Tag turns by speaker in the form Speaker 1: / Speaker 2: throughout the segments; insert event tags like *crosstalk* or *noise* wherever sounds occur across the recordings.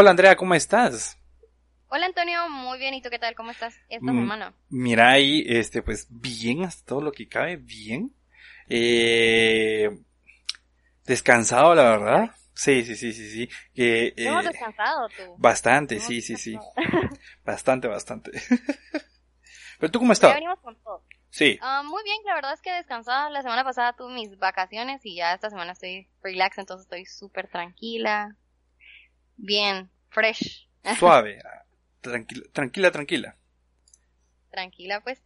Speaker 1: Hola Andrea, ¿cómo estás?
Speaker 2: Hola Antonio, muy bien. ¿Y tú qué tal? ¿Cómo estás esta
Speaker 1: Mm,
Speaker 2: semana?
Speaker 1: Mira ahí, este, pues bien, hasta todo lo que cabe, bien. Eh, descansado, la verdad. Sí, sí, sí, sí, sí. Que, eh,
Speaker 2: Hemos descansado tú.
Speaker 1: bastante,
Speaker 2: Hemos
Speaker 1: sí, sí, sí. *laughs* *laughs* Bastante, bastante. *laughs* Pero tú cómo
Speaker 2: Ya
Speaker 1: estás?
Speaker 2: venimos con todo.
Speaker 1: Sí.
Speaker 2: Ah, muy bien, la verdad es que descansada. La semana pasada tuve mis vacaciones y ya esta semana estoy relax, entonces estoy súper tranquila. Bien, fresh.
Speaker 1: Suave. Tranquila, tranquila, tranquila.
Speaker 2: Tranquila, pues.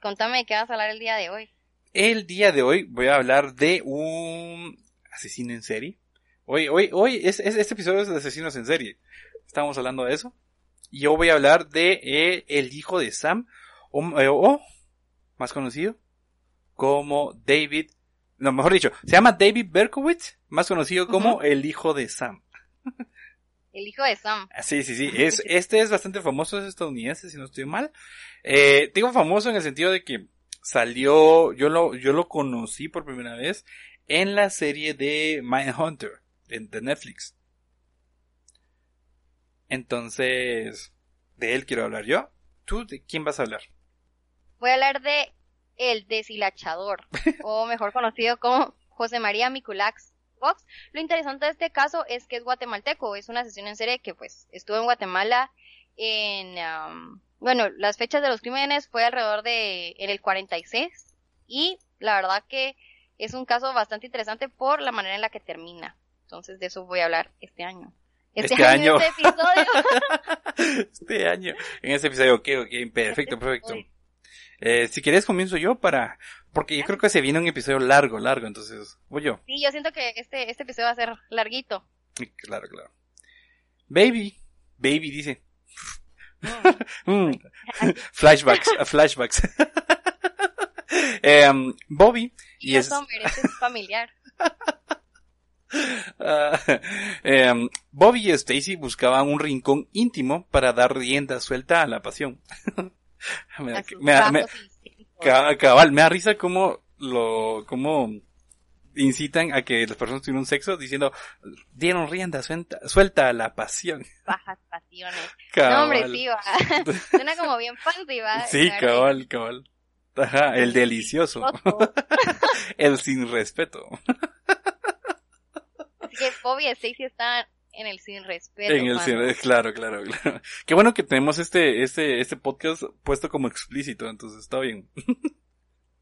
Speaker 2: Contame de qué vas a hablar el día de hoy.
Speaker 1: El día de hoy voy a hablar de un asesino en serie. Hoy, hoy, hoy, es, es- este episodio es de asesinos en serie. Estamos hablando de eso. Y yo voy a hablar de eh, el hijo de Sam, o, eh, o, más conocido como David, no, mejor dicho, se llama David Berkowitz, más conocido como el hijo de Sam. *laughs*
Speaker 2: El hijo de Sam.
Speaker 1: Ah, Sí, sí, sí. *laughs* Es, este es bastante famoso, es estadounidense, si no estoy mal. Eh, digo famoso en el sentido de que salió, yo lo, yo lo conocí por primera vez en la serie de Mindhunter, de Netflix. Entonces, de él quiero hablar yo. ¿Tú de quién vas a hablar?
Speaker 2: Voy a hablar de El Deshilachador, *laughs* o mejor conocido como José María Miculax Fox. Lo interesante de este caso es que es guatemalteco, es una sesión en serie que pues estuvo en Guatemala en, am, bueno, las fechas de los crímenes fue alrededor de en el 46 y la verdad que es un caso bastante interesante por la manera en la que termina. Entonces de eso voy a hablar este año. Este,
Speaker 1: Este
Speaker 2: año,
Speaker 1: año.
Speaker 2: este episodio. *laughs*
Speaker 1: Este año. En este episodio, ok, ok, perfecto,
Speaker 2: Este
Speaker 1: perfecto. Eh, si quieres comienzo yo para, porque yo creo que se viene un episodio largo, largo, entonces voy yo.
Speaker 2: Sí, yo siento que este, este episodio va a ser larguito.
Speaker 1: Claro, claro. Baby, baby dice. Mm, *laughs* *laughs* flashbacks, a *laughs* flashbacks. Em, Bobby y es
Speaker 2: familiar.
Speaker 1: ah, em, Bobby y Stacy buscaban un rincón íntimo para dar rienda suelta a la pasión. *laughs* me, da- me da- me- cabal, me da risa como lo, como incitan a que las personas tuvieran sexo diciendo dieron rienda suelta, suelta a la pasión. *laughs*
Speaker 2: bajas pasiones.
Speaker 1: Cabal.
Speaker 2: No, hombre, sí, va. *laughs* Suena como bien fancy, va.
Speaker 1: Sí, cabal, cabal. Ajá, el delicioso. El sin respeto.
Speaker 2: Así que Bobby y Stacy en el sin respeto.
Speaker 1: En el sin, *laughs* claro, claro, claro. *laughs* Qué bueno que tenemos este, este, este podcast puesto como explícito, entonces está bien.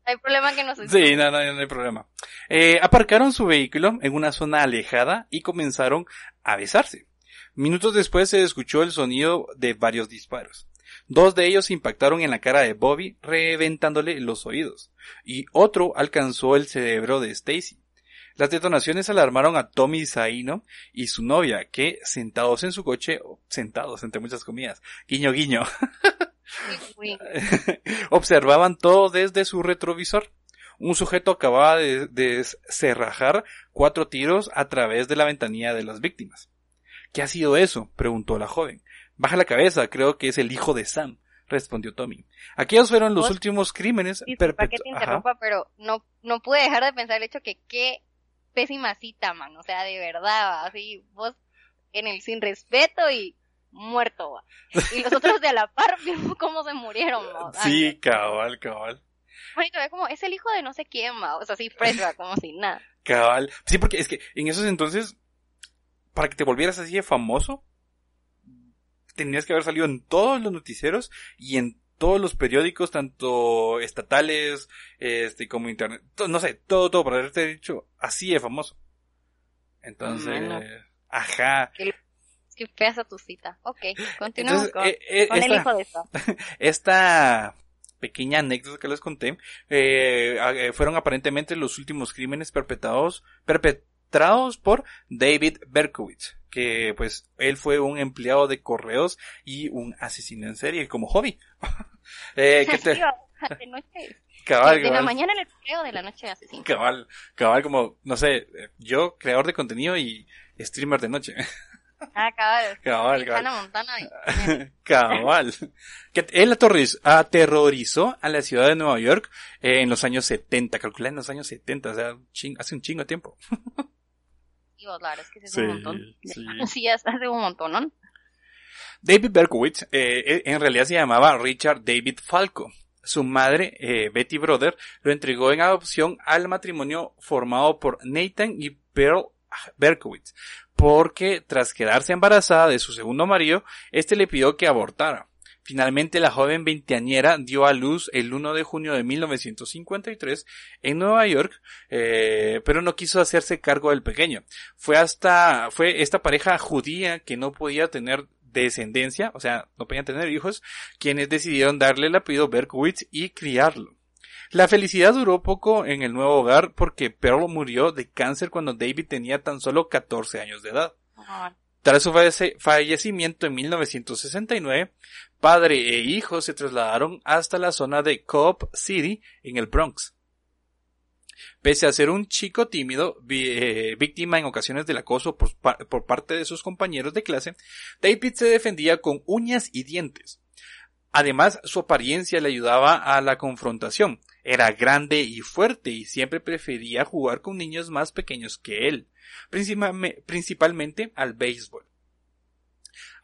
Speaker 2: Hay problema que no se
Speaker 1: Sí, no, no, no hay problema. Eh, aparcaron su vehículo en una zona alejada y comenzaron a besarse. Minutos después se escuchó el sonido de varios disparos. Dos de ellos impactaron en la cara de Bobby, reventándole los oídos, y otro alcanzó el cerebro de Stacy. Las detonaciones alarmaron a Tommy Zaino y su novia, que, sentados en su coche, sentados entre muchas comidas, guiño guiño, *laughs* observaban todo desde su retrovisor. Un sujeto acababa de, de cerrajar cuatro tiros a través de la ventanilla de las víctimas. ¿Qué ha sido eso? preguntó la joven. Baja la cabeza, creo que es el hijo de Sam, respondió Tommy. Aquellos fueron los últimos crímenes
Speaker 2: que
Speaker 1: Ajá.
Speaker 2: interrumpa, pero no, no pude dejar de pensar el hecho que qué pésima cita, man. O sea, de verdad. Así, vos en el sin respeto y muerto, va. Y los otros de a la par, *laughs* vimos cómo se murieron, va. Ay,
Speaker 1: Sí, cabal, cabal.
Speaker 2: Manito, ve como, es el hijo de no sé quién, va. O sea, así fresh, va, como sin nada.
Speaker 1: Cabal. Sí, porque es que en esos entonces, para que te volvieras así de famoso, tenías que haber salido en todos los noticieros y en todos los periódicos, tanto estatales, este, como internet, no sé, todo, todo, para haberte dicho así de famoso. Entonces,
Speaker 2: Bueno.
Speaker 1: ajá.
Speaker 2: Es que fea esa tu cita. Ok, continuamos
Speaker 1: Entonces,
Speaker 2: con,
Speaker 1: eh, eh,
Speaker 2: con el
Speaker 1: esta-
Speaker 2: hijo de esta. *laughs*
Speaker 1: esta pequeña anécdota que les conté eh, eh, fueron aparentemente los últimos crímenes perpetrados perpetrados por David Berkowitz que pues él fue un empleado de correos y un asesino en serie como hobby *laughs* eh, que te-
Speaker 2: de noche.
Speaker 1: cabal,
Speaker 2: de la
Speaker 1: cabal,
Speaker 2: mañana en el correo, de la noche asesino.
Speaker 1: cabal, cabal como no sé yo creador de contenido y streamer de noche
Speaker 2: Ah, cabal. *laughs*
Speaker 1: cabal, cabal.
Speaker 2: Montana. *laughs*
Speaker 1: Cabal. Que él aterroriz- aterrorizó a la ciudad de Nueva York eh, en los años 70, calcula en los años 70, o sea, hace un chingo de tiempo.
Speaker 2: Y Dios, la verdad es que es un montón. Sí, *laughs* sí ya hace un montón, ¿no?
Speaker 1: David Berkowitz eh, eh, en realidad se llamaba Richard David Falco. Su madre, eh, Betty Brother, lo entregó en adopción al matrimonio formado por Nathan y Pearl Berkowitz, porque tras quedarse embarazada de su segundo marido, este le pidió que abortara. Finalmente la joven veinteañera dio a luz el 1 de junio de 1953 en Nueva York, eh, pero no quiso hacerse cargo del pequeño. Fue hasta, fue esta pareja judía que no podía tener descendencia, o sea, no podían tener hijos, quienes decidieron darle el apellido Berkowitz y criarlo. La felicidad duró poco en el nuevo hogar porque Pearl murió de cáncer cuando David tenía tan solo 14 años de edad. Tras su fallecimiento en 1969, padre e hijo se trasladaron hasta la zona de Coop City en el Bronx. Pese a ser un chico tímido, eh, víctima en ocasiones del acoso por, por parte de sus compañeros de clase, David se defendía con uñas y dientes. Además, su apariencia le ayudaba a la confrontación. Era grande y fuerte y siempre prefería jugar con niños más pequeños que él principalmente al béisbol.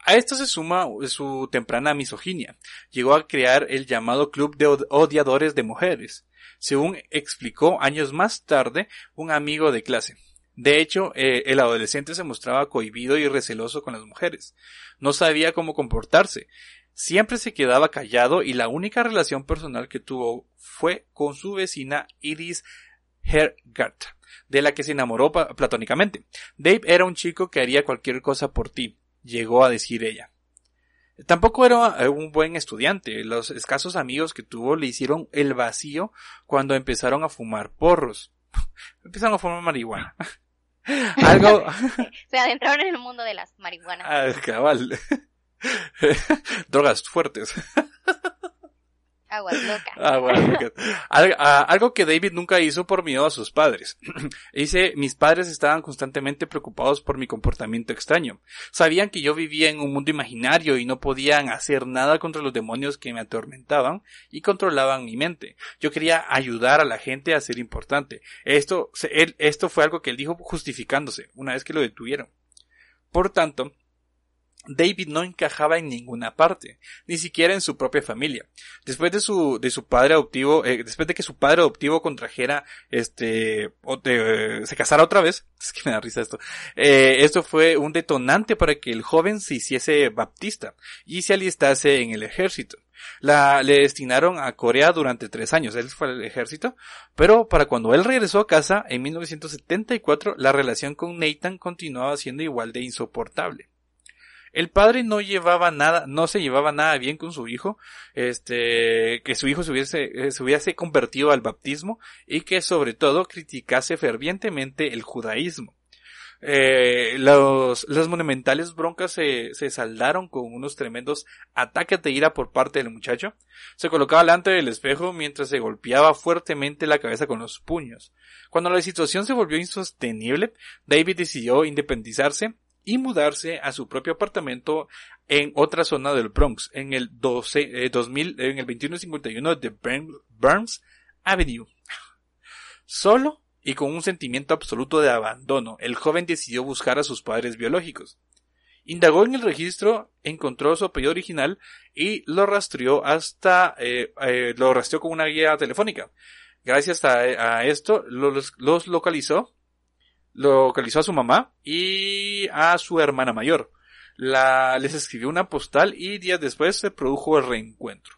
Speaker 1: A esto se suma su temprana misoginia. Llegó a crear el llamado Club de Odiadores de Mujeres, según explicó años más tarde un amigo de clase. De hecho, eh, el adolescente se mostraba cohibido y receloso con las mujeres. No sabía cómo comportarse. Siempre se quedaba callado y la única relación personal que tuvo fue con su vecina Iris Hergart, de la que se enamoró platónicamente. Dave era un chico que haría cualquier cosa por ti, llegó a decir ella. Tampoco era eh, un buen estudiante. Los escasos amigos que tuvo le hicieron el vacío cuando empezaron a fumar porros. *laughs* empezaron a fumar marihuana. *laughs* Algo. *laughs*
Speaker 2: Se adentraron en el mundo de las marihuanas.
Speaker 1: Ah, cabal. Drogas fuertes.
Speaker 2: Aguas locas.
Speaker 1: Algo que David nunca hizo por miedo a sus padres. *clears throat* Dice, mis padres estaban constantemente preocupados por mi comportamiento extraño. Sabían que yo vivía en un mundo imaginario y no podían hacer nada contra los demonios que me atormentaban y controlaban mi mente. Yo quería ayudar a la gente a ser importante. Esto, esto fue algo que él dijo justificándose una vez que lo detuvieron. Por tanto, David no encajaba en ninguna parte, ni siquiera en su propia familia. Después de su, de su padre adoptivo, eh, después de que su padre adoptivo contrajera, este, se casara otra vez, *laughs* es que me da risa esto, eh, esto fue un detonante para que el joven se hiciese baptista y se alistase en el ejército. La, le destinaron a Corea durante tres años, él fue al ejército, pero para cuando él regresó a casa en 1974, la relación con Nathan continuaba siendo igual de insoportable. El padre no llevaba nada, no se llevaba nada bien con su hijo, este, que su hijo se hubiese, eh, se hubiese convertido al baptismo y que sobre todo criticase fervientemente el judaísmo. Eh, los, monumentales broncas se, se saldaron con unos tremendos ataques de ira por parte del muchacho. Se colocaba delante del espejo mientras se golpeaba fuertemente la cabeza con los puños. Cuando la situación se volvió insostenible, David decidió independizarse y mudarse a su propio apartamento en otra zona del Bronx, en el 12, 2000, eh, en el 2151 de Burns Avenue. Solo y con un sentimiento absoluto de abandono, el joven decidió buscar a sus padres biológicos. Indagó en el registro, encontró su apellido original y lo rastreó hasta, eh, eh, lo rastreó con una guía telefónica. Gracias a, esto, los localizó localizó a su mamá y a su hermana mayor. Les escribió una postal y días después se produjo el reencuentro.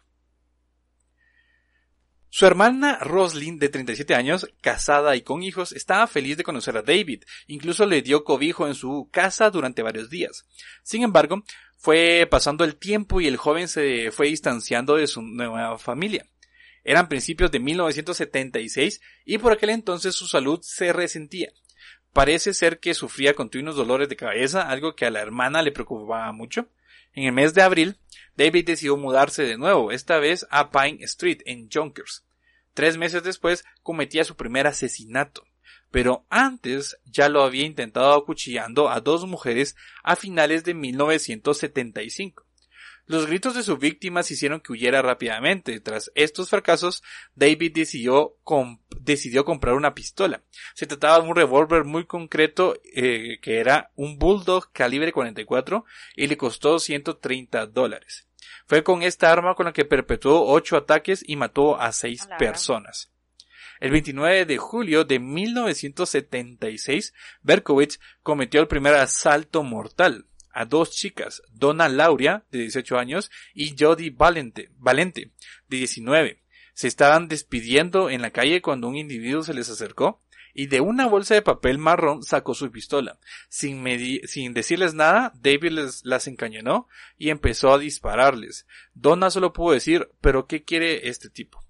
Speaker 1: Su hermana Roslyn, de 37 años, casada y con hijos, estaba feliz de conocer a David, incluso le dio cobijo en su casa durante varios días. Sin embargo, fue pasando el tiempo y el joven se fue distanciando de su nueva familia. Eran principios de 1976 y por aquel entonces su salud se resentía. Parece ser que sufría continuos dolores de cabeza, algo que a la hermana le preocupaba mucho. En el mes de abril, David decidió mudarse de nuevo, esta vez a Pine Street, en Junkers. Tres meses después cometía su primer asesinato, pero antes ya lo había intentado acuchillando a dos mujeres a finales de 1975. Los gritos de su víctima hicieron que huyera rápidamente. Tras estos fracasos, David decidió, decidió comprar una pistola. Se trataba de un revólver muy concreto eh, que era un Bulldog calibre 44 y le costó 130 dólares. Fue con esta arma con la que perpetuó ocho ataques y mató a seis personas. El 29 de julio de 1976, Berkowitz cometió el primer asalto mortal a dos chicas, Donna Lauria, de 18 años, y Jody Valente, Valente, de 19. Se estaban despidiendo en la calle cuando un individuo se les acercó y de una bolsa de papel marrón sacó su pistola. Sin, decirles nada, David les, las encañonó y empezó a dispararles. Donna solo pudo decir, pero ¿qué quiere este tipo?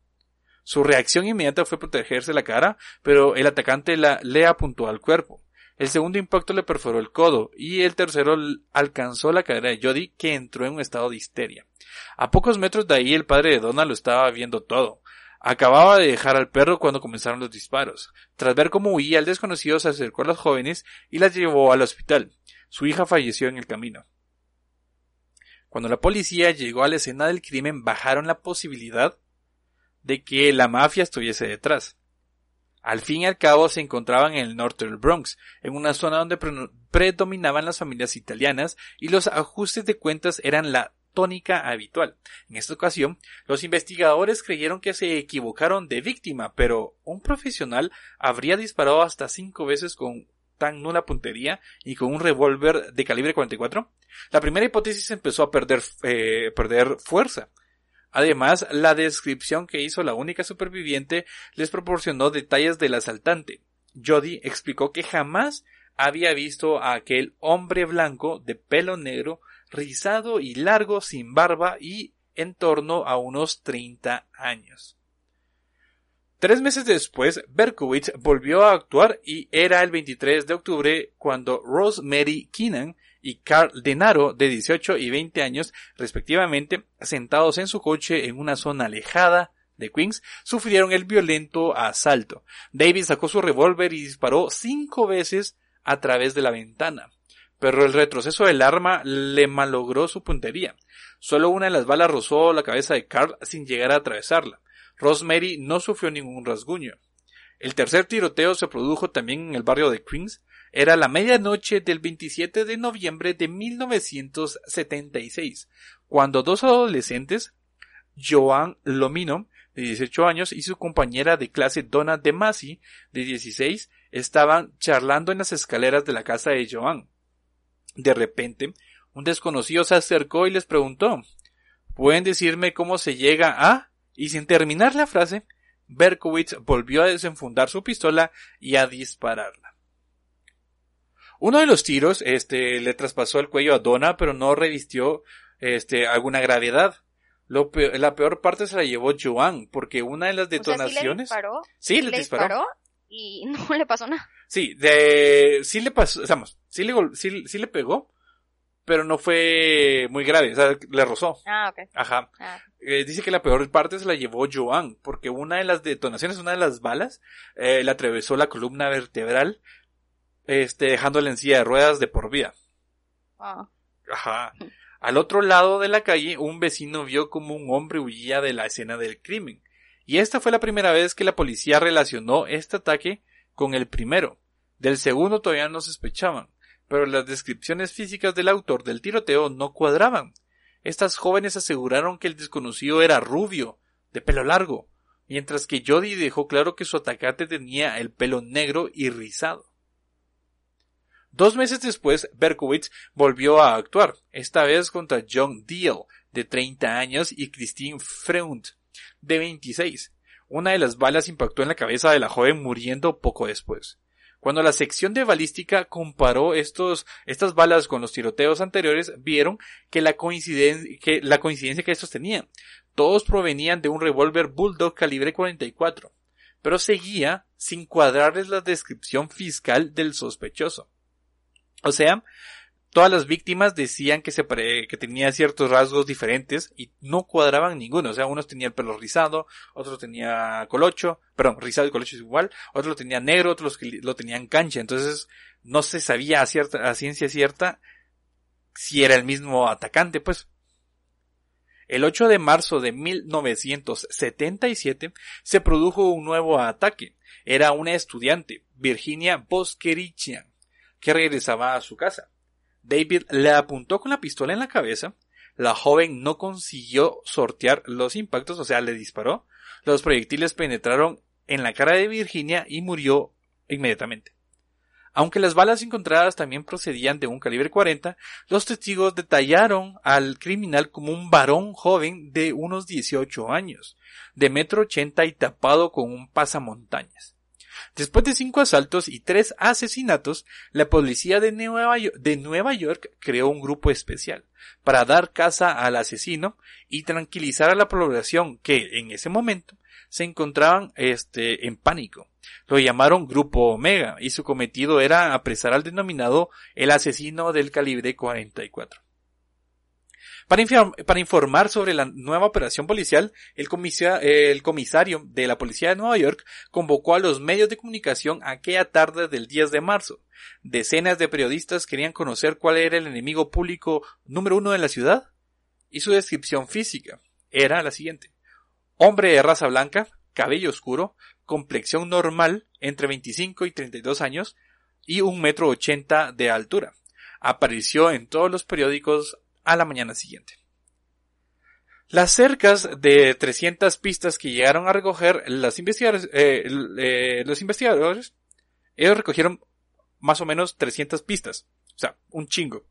Speaker 1: Su reacción inmediata fue protegerse la cara, pero el atacante la, le apuntó al cuerpo. El segundo impacto le perforó el codo y el tercero alcanzó la cadera de Jody que entró en un estado de histeria. A pocos metros de ahí el padre de Donna lo estaba viendo todo. Acababa de dejar al perro cuando comenzaron los disparos. Tras ver cómo huía el desconocido se acercó a las jóvenes y las llevó al hospital. Su hija falleció en el camino. Cuando la policía llegó a la escena del crimen bajaron la posibilidad de que la mafia estuviese detrás. Al fin y al cabo se encontraban en el norte del Bronx, en una zona donde predominaban las familias italianas y los ajustes de cuentas eran la tónica habitual. En esta ocasión, los investigadores creyeron que se equivocaron de víctima, pero un profesional habría disparado hasta cinco veces con tan nula puntería y con un revólver de calibre 44. La primera hipótesis empezó a perder, eh, perder fuerza. Además, la descripción que hizo la única superviviente les proporcionó detalles del asaltante. Jody explicó que jamás había visto a aquel hombre blanco de pelo negro, rizado y largo, sin barba y en torno a unos 30 años. Tres meses después, Berkowitz volvió a actuar y era el 23 de octubre cuando Rosemary Keenan y Carl Denaro, de 18 y 20 años, respectivamente, sentados en su coche en una zona alejada de Queens, sufrieron el violento asalto. David sacó su revólver y disparó cinco veces a través de la ventana. Pero el retroceso del arma le malogró su puntería. Solo una de las balas rozó la cabeza de Carl sin llegar a atravesarla. Rosemary no sufrió ningún rasguño. El tercer tiroteo se produjo también en el barrio de Queens, era la medianoche del 27 de noviembre de 1976, cuando dos adolescentes, Joan Lomino, de 18 años, y su compañera de clase Donna De Masi, de 16, estaban charlando en las escaleras de la casa de Joan. De repente, un desconocido se acercó y les preguntó ¿Pueden decirme cómo se llega a? Y sin terminar la frase, Berkowitz volvió a desenfundar su pistola y a dispararla. Uno de los tiros, este, le traspasó el cuello a Donna, pero no revistió, este, alguna gravedad. Lo la peor parte se la llevó Joan, porque una de las detonaciones.
Speaker 2: ¿sí, le disparó. y *laughs* no le pasó nada.
Speaker 1: Sí, de, sí le pasó, digamos, sí le, sí, le pegó, pero no fue muy grave, o sea, le rozó.
Speaker 2: Ah, ok.
Speaker 1: Ajá. Ah. Eh, dice que la peor parte se la llevó Joan, porque una de las detonaciones, una de las balas, eh, le atravesó la columna vertebral este, dejándole en silla de ruedas de por vida.
Speaker 2: Ah.
Speaker 1: Ajá. Al otro lado de la calle, un vecino vio como un hombre huía de la escena del crimen. Y esta fue la primera vez que la policía relacionó este ataque con el primero. Del segundo todavía no sospechaban, pero las descripciones físicas del autor del tiroteo no cuadraban. Estas jóvenes aseguraron que el desconocido era rubio, de pelo largo, mientras que Jody dejó claro que su atacante tenía el pelo negro y rizado. Dos meses después, Berkowitz volvió a actuar, esta vez contra John Deal, de 30 años, y Christine Freund, de 26. Una de las balas impactó en la cabeza de la joven muriendo poco después. Cuando la sección de balística comparó estos, estas balas con los tiroteos anteriores, vieron que la coincidencia que, la coincidencia que estos tenían. Todos provenían de un revólver Bulldog calibre 44, pero seguía sin cuadrarles la descripción fiscal del sospechoso. O sea, todas las víctimas decían que se que tenía ciertos rasgos diferentes y no cuadraban ninguno. O sea, unos tenían el pelo rizado, otros tenía colocho, perdón, rizado y colocho es igual, otros lo tenían negro, otros lo tenían cancha. Entonces, no se sabía a, cierta, a ciencia cierta si era el mismo atacante, pues. El 8 de marzo de 1977 se produjo un nuevo ataque. Era una estudiante, Virginia Boskerichian, que regresaba a su casa. David le apuntó con la pistola en la cabeza. La joven no consiguió sortear los impactos, o sea, le disparó. Los proyectiles penetraron en la cara de Virginia y murió inmediatamente. Aunque las balas encontradas también procedían de un calibre 40, los testigos detallaron al criminal como un varón joven de unos 18 años, de metro ochenta y tapado con un pasamontañas. Después de cinco asaltos y tres asesinatos, la policía de Nueva, York, creó un grupo especial para dar caza al asesino y tranquilizar a la población que en ese momento se encontraban este, en pánico. Lo llamaron Grupo Omega y su cometido era apresar al denominado el asesino del calibre 44. Para, informar sobre la nueva operación policial, el, el, comisario de la Policía de Nueva York convocó a los medios de comunicación aquella tarde del 10 de marzo. Decenas de periodistas querían conocer cuál era el enemigo público número uno de la ciudad y su descripción física era la siguiente. Hombre de raza blanca, cabello oscuro, complexión normal, entre 25 y 32 años, y un metro ochenta de altura. Apareció en todos los periódicos a la mañana siguiente. Las cercas de 300 pistas que llegaron a recoger los investigadores, eh, eh, los investigadores, ellos recogieron más o menos 300 pistas. O sea, un chingo.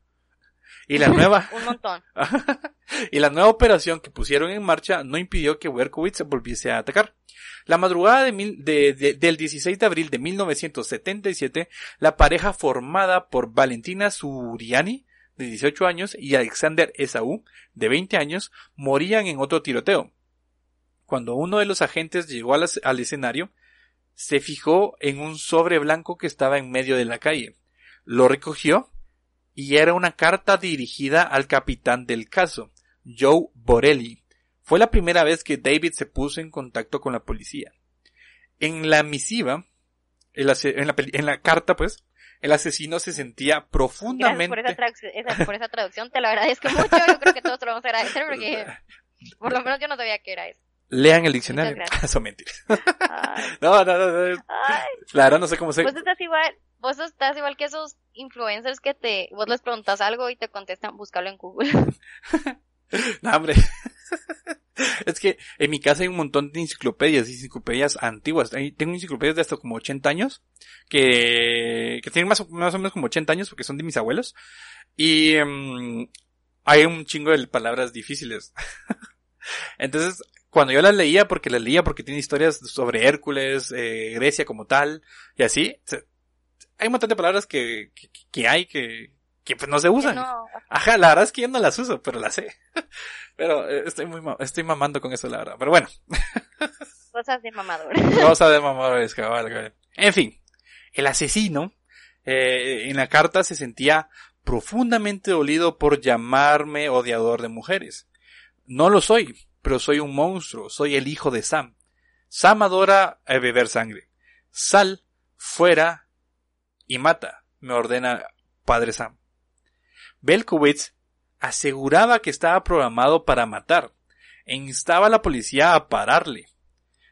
Speaker 1: Y la *laughs* nueva...
Speaker 2: Un montón. *laughs*
Speaker 1: y la nueva operación que pusieron en marcha no impidió que Werkowitz volviese a atacar. La madrugada de mil, de, del 16 de abril de 1977, la pareja formada por Valentina Suriani, de 18 años, y Alexander Esaú, de 20 años, morían en otro tiroteo. Cuando uno de los agentes llegó al, al escenario, se fijó en un sobre blanco que estaba en medio de la calle. Lo recogió y era una carta dirigida al capitán del caso, Joe Borelli. Fue la primera vez que David se puso en contacto con la policía. En la misiva, en la, carta pues, el asesino se sentía profundamente...
Speaker 2: por esa, por esa traducción, te lo agradezco mucho, yo creo que todos te lo vamos a agradecer porque *laughs* por lo menos yo no sabía que era eso.
Speaker 1: Lean el diccionario. *laughs* Son mentiras. no, no, no, no. Claro, no sé cómo se...
Speaker 2: Pues estás igual, vos estás igual que esos influencers que te, vos les preguntas algo y te contestan, búscalo en Google. *laughs*
Speaker 1: no, hombre. *laughs* es que en mi casa hay un montón de enciclopedias, enciclopedias antiguas. Tengo enciclopedias de hasta como 80 años, que, que tienen más, más o menos como 80 años porque son de mis abuelos. Y em, hay un chingo de palabras difíciles. *laughs* Entonces, cuando yo las leía, porque las leía porque tiene historias sobre Hércules, eh, Grecia como tal, y así, hay un montón de palabras que, que, hay que, que pues no se usan. Ajá, la verdad es que yo no las uso, pero las sé. *laughs* pero eh, estoy muy, estoy mamando con eso, la verdad. Pero bueno. *laughs*
Speaker 2: Cosas de mamadores.
Speaker 1: Cosas de mamadores, cabal, En fin, el asesino, eh, en la carta se sentía profundamente dolido por llamarme odiador de mujeres. No lo soy, pero soy un monstruo, soy el hijo de Sam. Sam adora eh, beber sangre. Sal fuera y mata, me ordena Padre Sam. Belkowitz aseguraba que estaba programado para matar e instaba a la policía a pararle.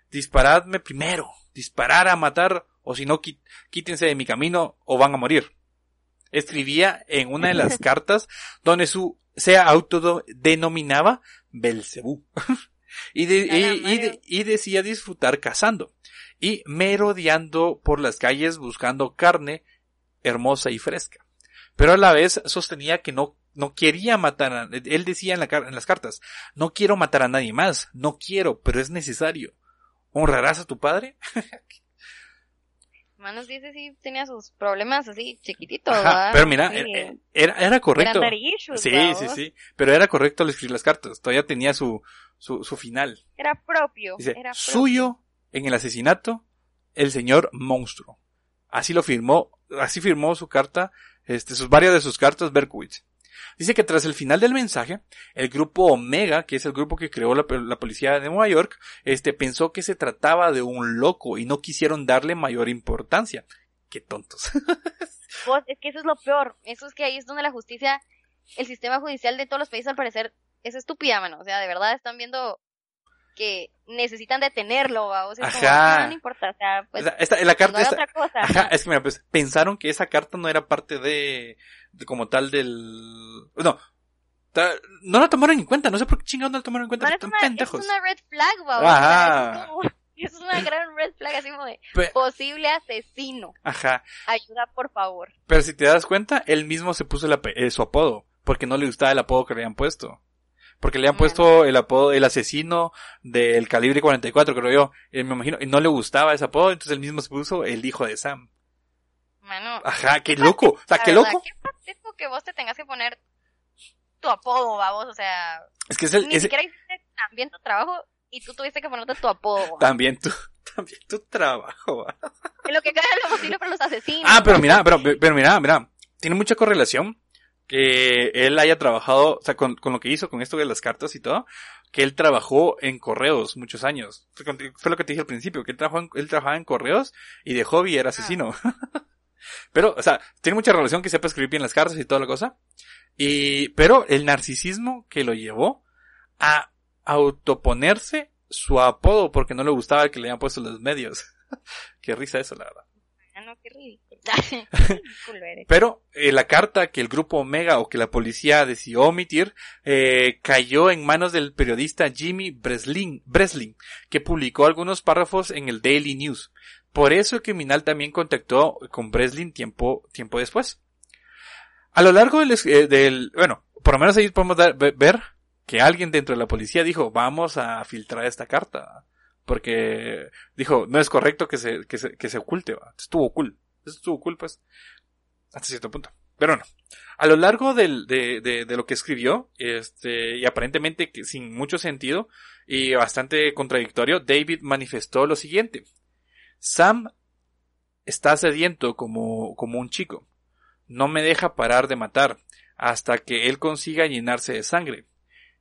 Speaker 1: Disparadme primero, disparar a matar o si no quítense de mi camino o van a morir. Escribía en una de las *laughs* cartas donde su se autodenominaba Belcebú *laughs* y, y decía disfrutar cazando y merodeando por las calles buscando carne hermosa y fresca. Pero a la vez sostenía que no, no quería matar a, él decía en, la, en las cartas, no quiero matar a nadie más, no quiero, pero es necesario. ¿Honrarás a tu padre? *laughs*
Speaker 2: Manos dice sí tenía sus problemas así chiquititos.
Speaker 1: pero mira, eh, eh, era, era correcto. sí, sí, sí. Pero era correcto al escribir las cartas. Todavía tenía su, su, su final.
Speaker 2: Era propio. era
Speaker 1: Suyo en el asesinato el señor monstruo. Así lo firmó, así firmó su carta, este, sus varias de sus cartas Berkowitz. Dice que tras el final del mensaje, el grupo Omega, que es el grupo que creó la, policía de Nueva York, este, pensó que se trataba de un loco y no quisieron darle mayor importancia. Qué tontos. *laughs*
Speaker 2: Pues, es que eso es lo peor. Eso es que ahí es donde la justicia, el sistema judicial de todos los países al parecer es estúpida, mano. O sea, de verdad están viendo que necesitan detenerlo, vamos. Es como,
Speaker 1: Ajá.
Speaker 2: no, no importa, o sea, pues,
Speaker 1: esta- la carta
Speaker 2: no haga
Speaker 1: esta-
Speaker 2: otra cosa.
Speaker 1: Ajá, es que mira, pues pensaron que esa carta no era parte de, de como tal del, no, ta- no la tomaron en cuenta, no sé por qué chingados no la tomaron en cuenta, están
Speaker 2: una,
Speaker 1: pendejos.
Speaker 2: es una red flag, vamos.
Speaker 1: Ajá.
Speaker 2: O sea, es, como- es una gran red flag, así como de posible asesino.
Speaker 1: Ajá,
Speaker 2: Ayuda, por favor.
Speaker 1: pero si te das cuenta, él mismo se puso eh, su apodo, porque no le gustaba el apodo que le habían puesto. Porque le
Speaker 2: Bueno.
Speaker 1: puesto el apodo, el asesino del calibre 44, creo yo, eh, me imagino, y no le gustaba ese apodo, entonces él mismo se puso el hijo de Sam.
Speaker 2: Mano,
Speaker 1: Ajá, qué loco, o sea, qué
Speaker 2: verdad,
Speaker 1: loco.
Speaker 2: Qué patético que vos te tengas que poner tu apodo, vamos. O sea,
Speaker 1: Es que es el,
Speaker 2: ni
Speaker 1: es-
Speaker 2: siquiera hiciste tan bien tu trabajo y tú tuviste que ponerte tu apodo.
Speaker 1: también tu, *laughs* también tu trabajo, ¿va?
Speaker 2: En lo que cae lo posible para los asesinos.
Speaker 1: Ah, pero mira, pero, pero mira, mira, tiene mucha correlación que él haya trabajado, o sea, con, con lo que hizo, con esto de las cartas y todo, que él trabajó en correos muchos años. Fue lo que te dije al principio, que él, trabajó en- él trabajaba en correos y de hobby era asesino. *laughs* pero, o sea, tiene mucha relación que sepa escribir bien las cartas y toda la cosa. Y, pero el narcisismo que lo llevó a autoponerse su apodo porque no le gustaba que le hayan puesto los medios. *laughs* Qué risa eso, la verdad.
Speaker 2: No, qué ridículo. *laughs* Qué ridículo eres.
Speaker 1: Pero eh, la carta que el grupo Omega o que la policía decidió omitir eh, cayó en manos del periodista Jimmy Breslin, Breslin, que publicó algunos párrafos en el Daily News. Por eso el criminal también contactó con Breslin tiempo, tiempo después. A lo largo del, eh, del bueno, por lo menos ahí podemos dar- ver que alguien dentro de la policía dijo, vamos a filtrar esta carta. Porque dijo, no es correcto que se, que se, que se oculte. Estuvo cool. Estuvo cool, pues hasta cierto punto. Pero no. A lo largo del, de, de, de lo que escribió, este, y aparentemente sin mucho sentido y bastante contradictorio, David manifestó lo siguiente. Sam está sediento como, como un chico. No me deja parar de matar hasta que él consiga llenarse de sangre.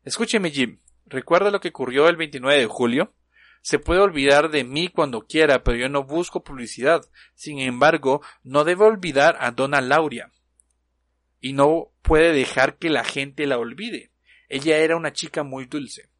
Speaker 1: Escúcheme, Jim. ¿Recuerda lo que ocurrió el 29 de julio? Se puede olvidar de mí cuando quiera, pero yo no busco publicidad. Sin embargo, no debe olvidar a Donna Lauria. Y no puede dejar que la gente la olvide. Ella era una chica muy dulce.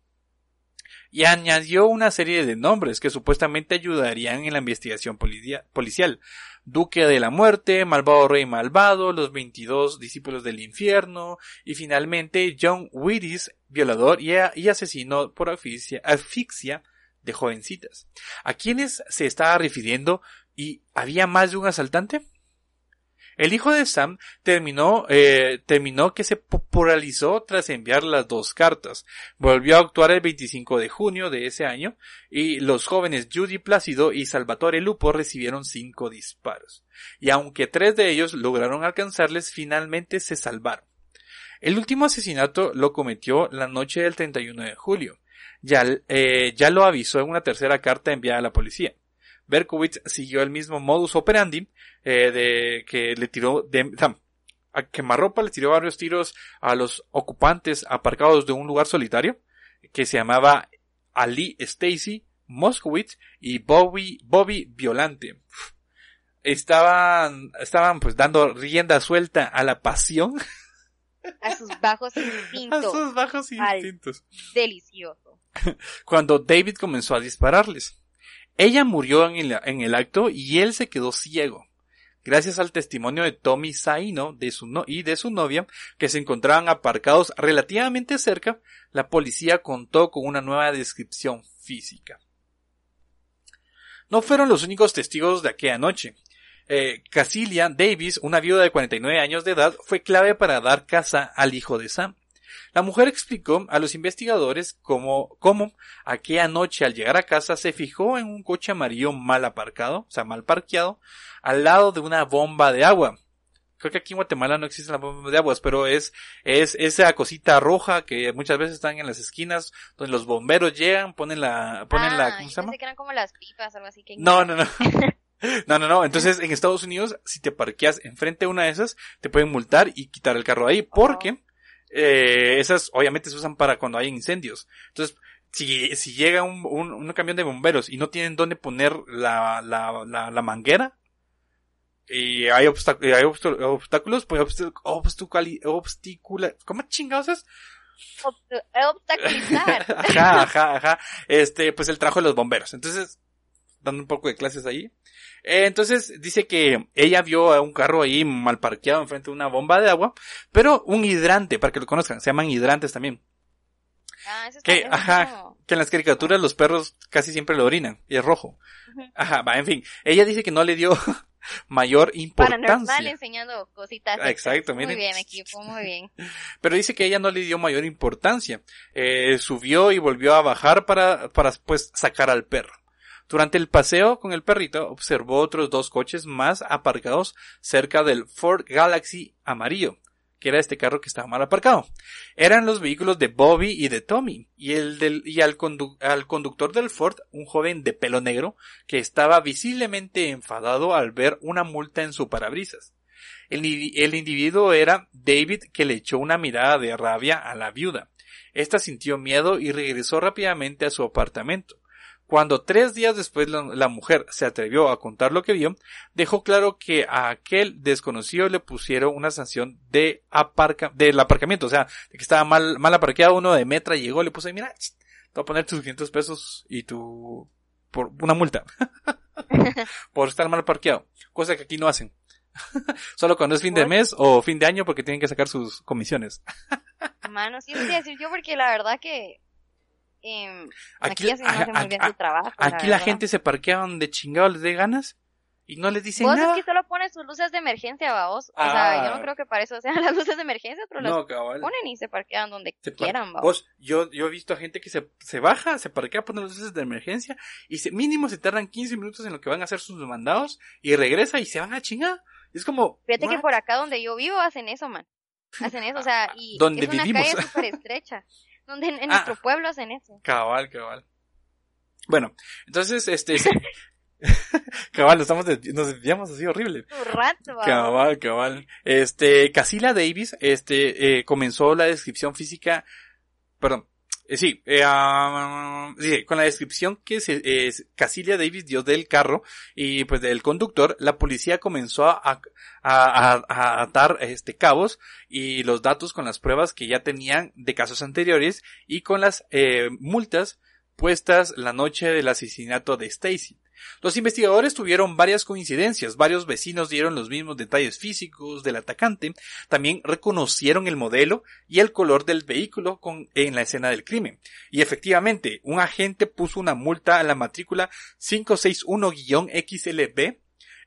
Speaker 1: Y añadió una serie de nombres que supuestamente ayudarían en la investigación policia- policial. Duque de la Muerte, Malvado Rey Malvado, los 22 discípulos del infierno, y finalmente John Willis, violador y, y asesino por asfixia, asfixia de jovencitas. ¿A quiénes se estaba refiriendo y había más de un asaltante? El hijo de Sam terminó, eh, terminó que se popularizó tras enviar las dos cartas. Volvió a actuar el 25 de junio de ese año y los jóvenes Judy Plácido y Salvatore Lupo recibieron cinco disparos. Y aunque tres de ellos lograron alcanzarles, finalmente se salvaron. El último asesinato lo cometió la noche del 31 de julio. Ya, eh, ya lo avisó en una tercera carta enviada a la policía. Berkowitz siguió el mismo modus operandi eh, de que le tiró de, a quemarropa le tiró varios tiros a los ocupantes aparcados de un lugar solitario que se llamaba Ali Stacy, Moskowitz y Bobby Bobby Violante. Estaban estaban pues dando rienda suelta a la pasión,
Speaker 2: A sus bajos *laughs*
Speaker 1: a
Speaker 2: instintos.
Speaker 1: sus bajos
Speaker 2: Al-
Speaker 1: instintos.
Speaker 2: Delicioso. *laughs*
Speaker 1: cuando David comenzó a dispararles. Ella murió en el, acto y él se quedó ciego. Gracias al testimonio de Tommy Saino y de su novia, que se encontraban aparcados relativamente cerca, la policía contó con una nueva descripción física. No fueron los únicos testigos de aquella noche. Eh, Davis, una viuda de 49 años de edad, fue clave para dar casa al hijo de Sam. La mujer explicó a los investigadores cómo, cómo aquella noche al llegar a casa se fijó en un coche amarillo mal aparcado, o sea, mal parqueado, al lado de una bomba de agua. Creo que aquí en Guatemala no existen las bombas de aguas, pero es, es esa cosita roja que muchas veces están en las esquinas, donde los bomberos llegan, ponen la, ponen
Speaker 2: ah,
Speaker 1: la, ¿cómo
Speaker 2: yo
Speaker 1: se llama?
Speaker 2: pensé que eran como las pipas, algo así que...
Speaker 1: No, no, no. *laughs* No, no, no. Entonces, en Estados Unidos, si te parqueas enfrente de una de esas, te pueden multar y quitar el carro ahí, porque eh, esas obviamente se usan para cuando hay incendios. Entonces, si, si llega un, un, un camión de bomberos y no tienen dónde poner la, la, la, la manguera, y hay, obstáculos, hay obst- obstáculos, pues obst- obstaculi- obsticula, ¿cómo chingados es?
Speaker 2: obstaculizar. *laughs*
Speaker 1: ajá, ajá, ajá. Este, pues el trajo de los bomberos. Entonces, dando un poco de clases ahí. Eh, entonces dice que ella vio a un carro ahí mal parqueado enfrente de una bomba de agua, pero un hidrante, para que lo conozcan, se llaman hidrantes también.
Speaker 2: Ah, eso
Speaker 1: Que, ajá,
Speaker 2: como-
Speaker 1: que en las caricaturas los perros casi siempre lo orinan, y es rojo. Ajá, va, en fin. Ella dice que no le dio *laughs* mayor
Speaker 2: Paranormal
Speaker 1: importancia.
Speaker 2: enseñando cositas.
Speaker 1: Ah, exacto,
Speaker 2: Muy
Speaker 1: miren.
Speaker 2: bien, equipo, muy bien. *laughs*
Speaker 1: Pero dice que ella no le dio mayor importancia. Eh, subió y volvió a bajar para, para pues sacar al perro. Durante el paseo con el perrito observó otros dos coches más aparcados cerca del Ford Galaxy amarillo, que era este carro que estaba mal aparcado. Eran los vehículos de Bobby y de Tommy, y el del, y al, condu- al conductor del Ford, un joven de pelo negro, que estaba visiblemente enfadado al ver una multa en su parabrisas. El individuo era David que le echó una mirada de rabia a la viuda. Esta sintió miedo y regresó rápidamente a su apartamento. Cuando tres días después la, la mujer se atrevió a contar lo que vio, dejó claro que a aquel desconocido le pusieron una sanción de aparca, del aparcamiento, o sea, de que estaba mal, mal aparqueado, uno de Metra llegó, le puso, mira, te voy a poner tus 500 pesos y tu, por una multa, *laughs* por estar mal parqueado, cosa que aquí no hacen. *laughs* Solo cuando es fin de mes o fin de año porque tienen que sacar sus comisiones.
Speaker 2: Mano, sí, voy a decir yo porque la verdad que em,
Speaker 1: Aquí,
Speaker 2: aquí, no muy bien
Speaker 1: a-
Speaker 2: su trabajo.
Speaker 1: aquí la
Speaker 2: verdad.
Speaker 1: gente se parquea donde chingado les dé ganas y no les dicen
Speaker 2: Vos
Speaker 1: nada.
Speaker 2: es que solo pones sus luces de emergencia, vos. O
Speaker 1: Ah.
Speaker 2: sea, yo no creo que para eso sean *laughs* las luces de emergencia, pero las
Speaker 1: No, cabal.
Speaker 2: ponen y se parquean donde
Speaker 1: Se par-
Speaker 2: quieran, vos.
Speaker 1: Vos, yo, yo he visto a gente que se, se baja, se parquea, pone las luces de emergencia y se, mínimo se tardan 15 minutos en lo que van a hacer sus mandados y regresa y se van a chingar. Es como,
Speaker 2: Fíjate que
Speaker 1: ¿what?
Speaker 2: por acá donde yo vivo hacen eso, man. Hacen eso, o sea, y *laughs*
Speaker 1: Donde
Speaker 2: es una
Speaker 1: vivimos. *laughs*
Speaker 2: calle súper estrecha. Donde en, en
Speaker 1: Ah.
Speaker 2: nuestro pueblo hacen eso.
Speaker 1: Cabal, cabal. Bueno, entonces, este, sí. *laughs* *laughs* cabal, nos estamos, de- nos desviamos así horrible.
Speaker 2: Rato.
Speaker 1: Cabal, cabal. Este, Casila Davis, este, eh, comenzó la descripción física, perdón, eh, sí, eh, ah, con la descripción que se, eh, Casilia Davis dio del carro y pues del conductor, la policía comenzó a, a, a- a atar este cabos y los datos con las pruebas que ya tenían de casos anteriores y con las eh, multas puestas la noche del asesinato de Stacy. Los investigadores tuvieron varias coincidencias, varios vecinos dieron los mismos detalles físicos del atacante, también reconocieron el modelo y el color del vehículo en la escena del crimen. Y efectivamente, un agente puso una multa a la matrícula 561-XLB.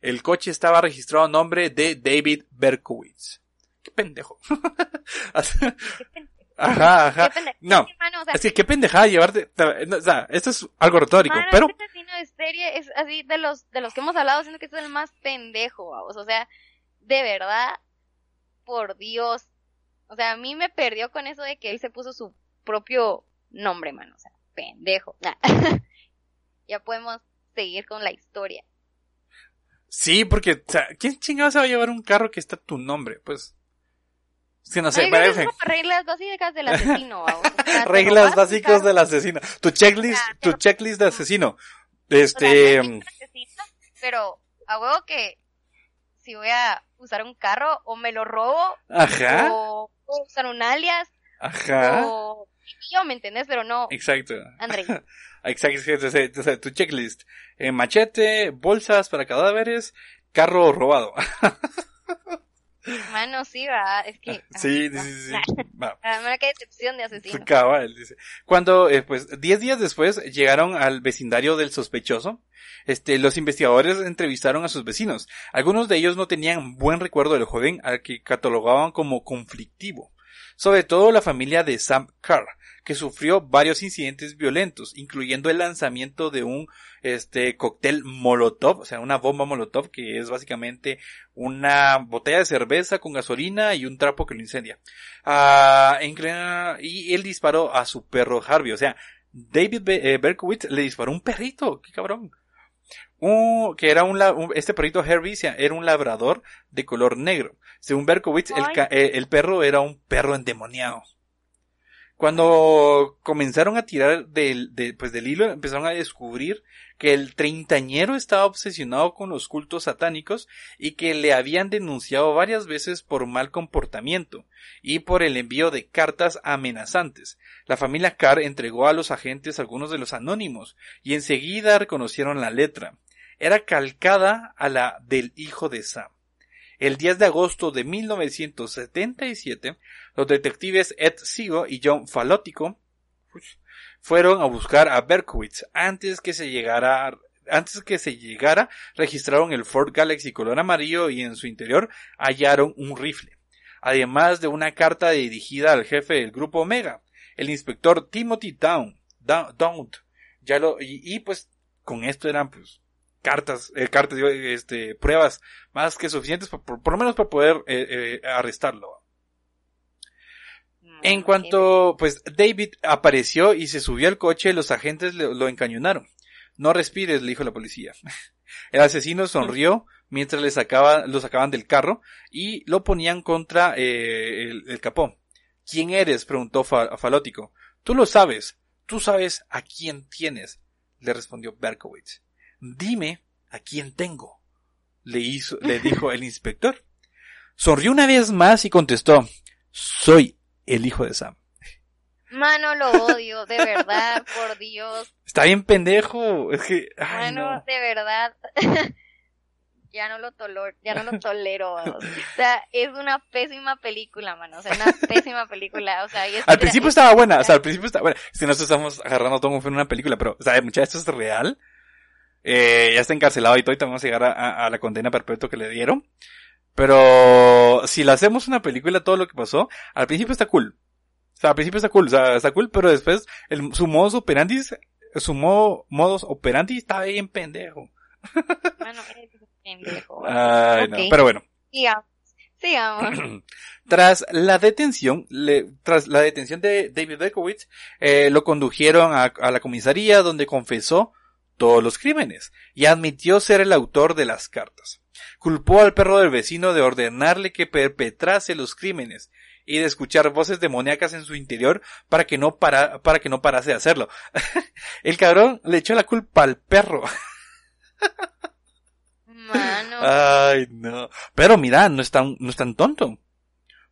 Speaker 1: El coche estaba registrado a nombre de David Berkowitz. Qué pendejo. *laughs* Ajá, ajá.
Speaker 2: Qué.
Speaker 1: No,
Speaker 2: Sí, mano, o sea,
Speaker 1: es que qué pendejada llevarte, o sea, esto es algo retórico,
Speaker 2: Mano,
Speaker 1: pero
Speaker 2: este asesino de serie es así de los de los que hemos hablado, siento que es el más pendejo, vamos. O sea, de verdad, por Dios. O sea, a mí me perdió con eso de que él se puso su propio nombre, mano. O sea, pendejo. Nah. *laughs* ya podemos seguir con la historia.
Speaker 1: Sí, porque, o sea, ¿quién chingado se va a llevar un carro que está tu nombre? Pues, sí, no sé,
Speaker 2: Ay, es como reglas básicas del asesino, *laughs*
Speaker 1: Reglas básicas del asesino. Tu checklist,
Speaker 2: Ah,
Speaker 1: tu
Speaker 2: pero-
Speaker 1: checklist de asesino.
Speaker 2: o sea,
Speaker 1: Este,
Speaker 2: asesino, pero a huevo que si voy a usar un carro o me lo robo
Speaker 1: ajá,
Speaker 2: o puedo usar un alias
Speaker 1: ajá,
Speaker 2: o yo, ¿me entendés? Pero no,
Speaker 1: exacto.
Speaker 2: André. *laughs*
Speaker 1: Exacto, sea, tu checklist. Eh, machete, bolsas para cadáveres, carro robado. *laughs*
Speaker 2: Mano, sí, va, es que...
Speaker 1: sí,
Speaker 2: ah,
Speaker 1: sí, sí, sí. *laughs* Va.
Speaker 2: mira qué decepción de asesino.
Speaker 1: Cabal, dice. Cuando, eh, pues, diez días después llegaron al vecindario del sospechoso, este, los investigadores entrevistaron a sus vecinos. Algunos de ellos no tenían buen recuerdo del joven al que catalogaban como conflictivo. Sobre todo la familia de Sam Carr, que sufrió varios incidentes violentos, incluyendo el lanzamiento de un, este, cóctel molotov, o sea, una bomba molotov, que es básicamente una botella de cerveza con gasolina y un trapo que lo incendia. Ah, y él disparó a su perro Harvey. O sea, David eh, Berkowitz le disparó un perrito. Qué cabrón. Un- que era un, un- este perrito Harvey se- era un labrador de color negro. Según Berkowitz, el, eh, el perro era un perro endemoniado. Cuando comenzaron a tirar del, de, pues del hilo, empezaron a descubrir que el treintañero estaba obsesionado con los cultos satánicos y que le habían denunciado varias veces por mal comportamiento y por el envío de cartas amenazantes. La familia Carr entregó a los agentes algunos de los anónimos y enseguida reconocieron la letra. Era calcada a la del hijo de Sam. El 10 de agosto de 1977, los detectives Ed Sigo y John Falótico fueron a buscar a Berkowitz antes que se llegara antes que se llegara, registraron el Ford Galaxy color amarillo y en su interior hallaron un rifle, además de una carta dirigida al jefe del grupo Omega, el inspector Timothy Down, Down, ya lo, y, pues con esto eran pues cartas, eh, cartas, este, pruebas más que suficientes por, por, lo menos para poder eh, eh, arrestarlo. En cuanto, pues, David apareció y se subió al coche, los agentes lo, encañonaron. No respires, le dijo la policía. *laughs* El asesino sonrió mientras le sacaba, lo sacaban del carro y lo ponían contra eh, el, capó. ¿Quién eres? preguntó Falótico. Tú lo sabes. Tú sabes a quién tienes, le respondió Berkowitz. Dime a quién tengo, le hizo, le dijo el inspector. Sonrió una vez más y contestó, soy el hijo de Sam.
Speaker 2: Mano, lo odio, de verdad, por Dios.
Speaker 1: Está bien pendejo, es que...
Speaker 2: Mano, de verdad. *laughs* ya no lo tolero, ya no lo tolero. O sea, es una pésima película, mano. O sea, una pésima película. O sea,
Speaker 1: al principio estaba buena, o sea, al principio estaba buena. Si nosotros estamos agarrando todo como en una película, pero, o sea, muchachos, esto es real. Eh, ya está encarcelado y todo, y vamos a llegar a, a la condena perpetua que le dieron. Pero si le hacemos una película todo lo que pasó, al principio está cool. O sea, al principio está cool, o sea, está cool, pero después el, su modus operandi, su modo, modus operandi está bien pendejo.
Speaker 2: Bueno, pendejo.
Speaker 1: Ay, no, pero bueno.
Speaker 2: Sigamos. Sigamos. *clears throat*
Speaker 1: tras la detención, le, tras la detención de David Berkowitz, eh, lo condujeron a, a la comisaría donde confesó todos los crímenes y admitió ser el autor de las cartas. Culpó al perro del vecino de ordenarle que perpetrase los crímenes y de escuchar voces demoníacas en su interior para que no para, para que no parase de hacerlo. *laughs* el cabrón le echó la culpa al perro.
Speaker 2: Mano.
Speaker 1: Ay, no. Pero mira, no es tan, no es tan tonto.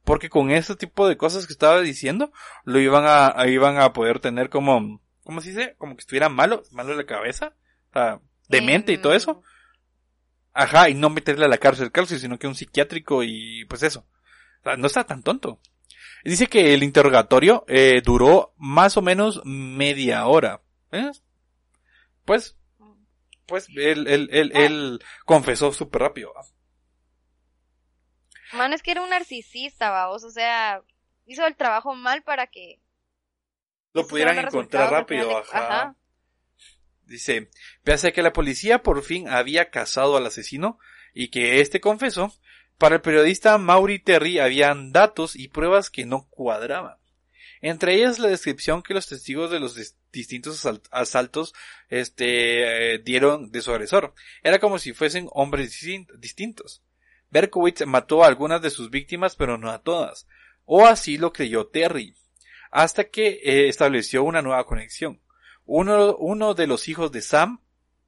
Speaker 1: Porque con ese tipo de cosas que estaba diciendo, lo iban a, iban a poder tener como, ¿cómo se dice? Como que estuviera malo, malo de la cabeza, o sea, demente y todo eso. Ajá, y no meterle a la cárcel cárcel, sino que un psiquiátrico y pues eso. O sea, no está tan tonto. Dice que el interrogatorio eh, duró más o menos media hora. ¿Eh? Pues, pues él, él, él, él confesó súper rápido.
Speaker 2: Mano, es que era un narcisista, vamos, o sea, hizo el trabajo mal para que
Speaker 1: lo pudieran encontrar rápido, ajá. Dice, pese a que la policía por fin había casado al asesino y que éste confesó, para el periodista Maury Terry habían datos y pruebas que no cuadraban. Entre ellas la descripción que los testigos de los distintos asaltos este, eh, dieron de su agresor. Era como si fuesen hombres distintos. Berkowitz mató a algunas de sus víctimas pero no a todas. O así lo creyó Terry. Hasta que eh, estableció una nueva conexión. Uno, de los hijos de Sam,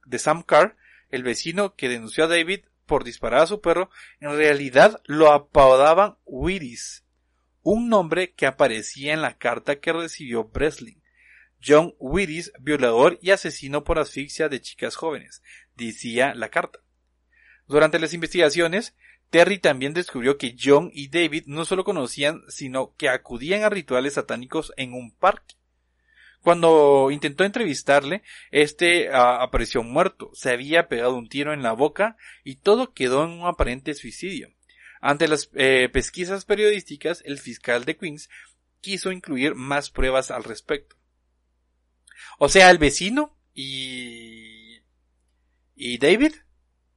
Speaker 1: de Sam Carr, el vecino que denunció a David por disparar a su perro, en realidad lo apodaban Willis, un nombre que aparecía en la carta que recibió Breslin. John Willis, violador y asesino por asfixia de chicas jóvenes, decía la carta. Durante las investigaciones, Terry también descubrió que John y David no solo conocían, sino que acudían a rituales satánicos en un parque. Cuando intentó entrevistarle, este ah, apareció muerto, se había pegado un tiro en la boca y todo quedó en un aparente suicidio. Ante las eh, pesquisas periodísticas, el fiscal de Queens quiso incluir más pruebas al respecto. O sea, el vecino y y David,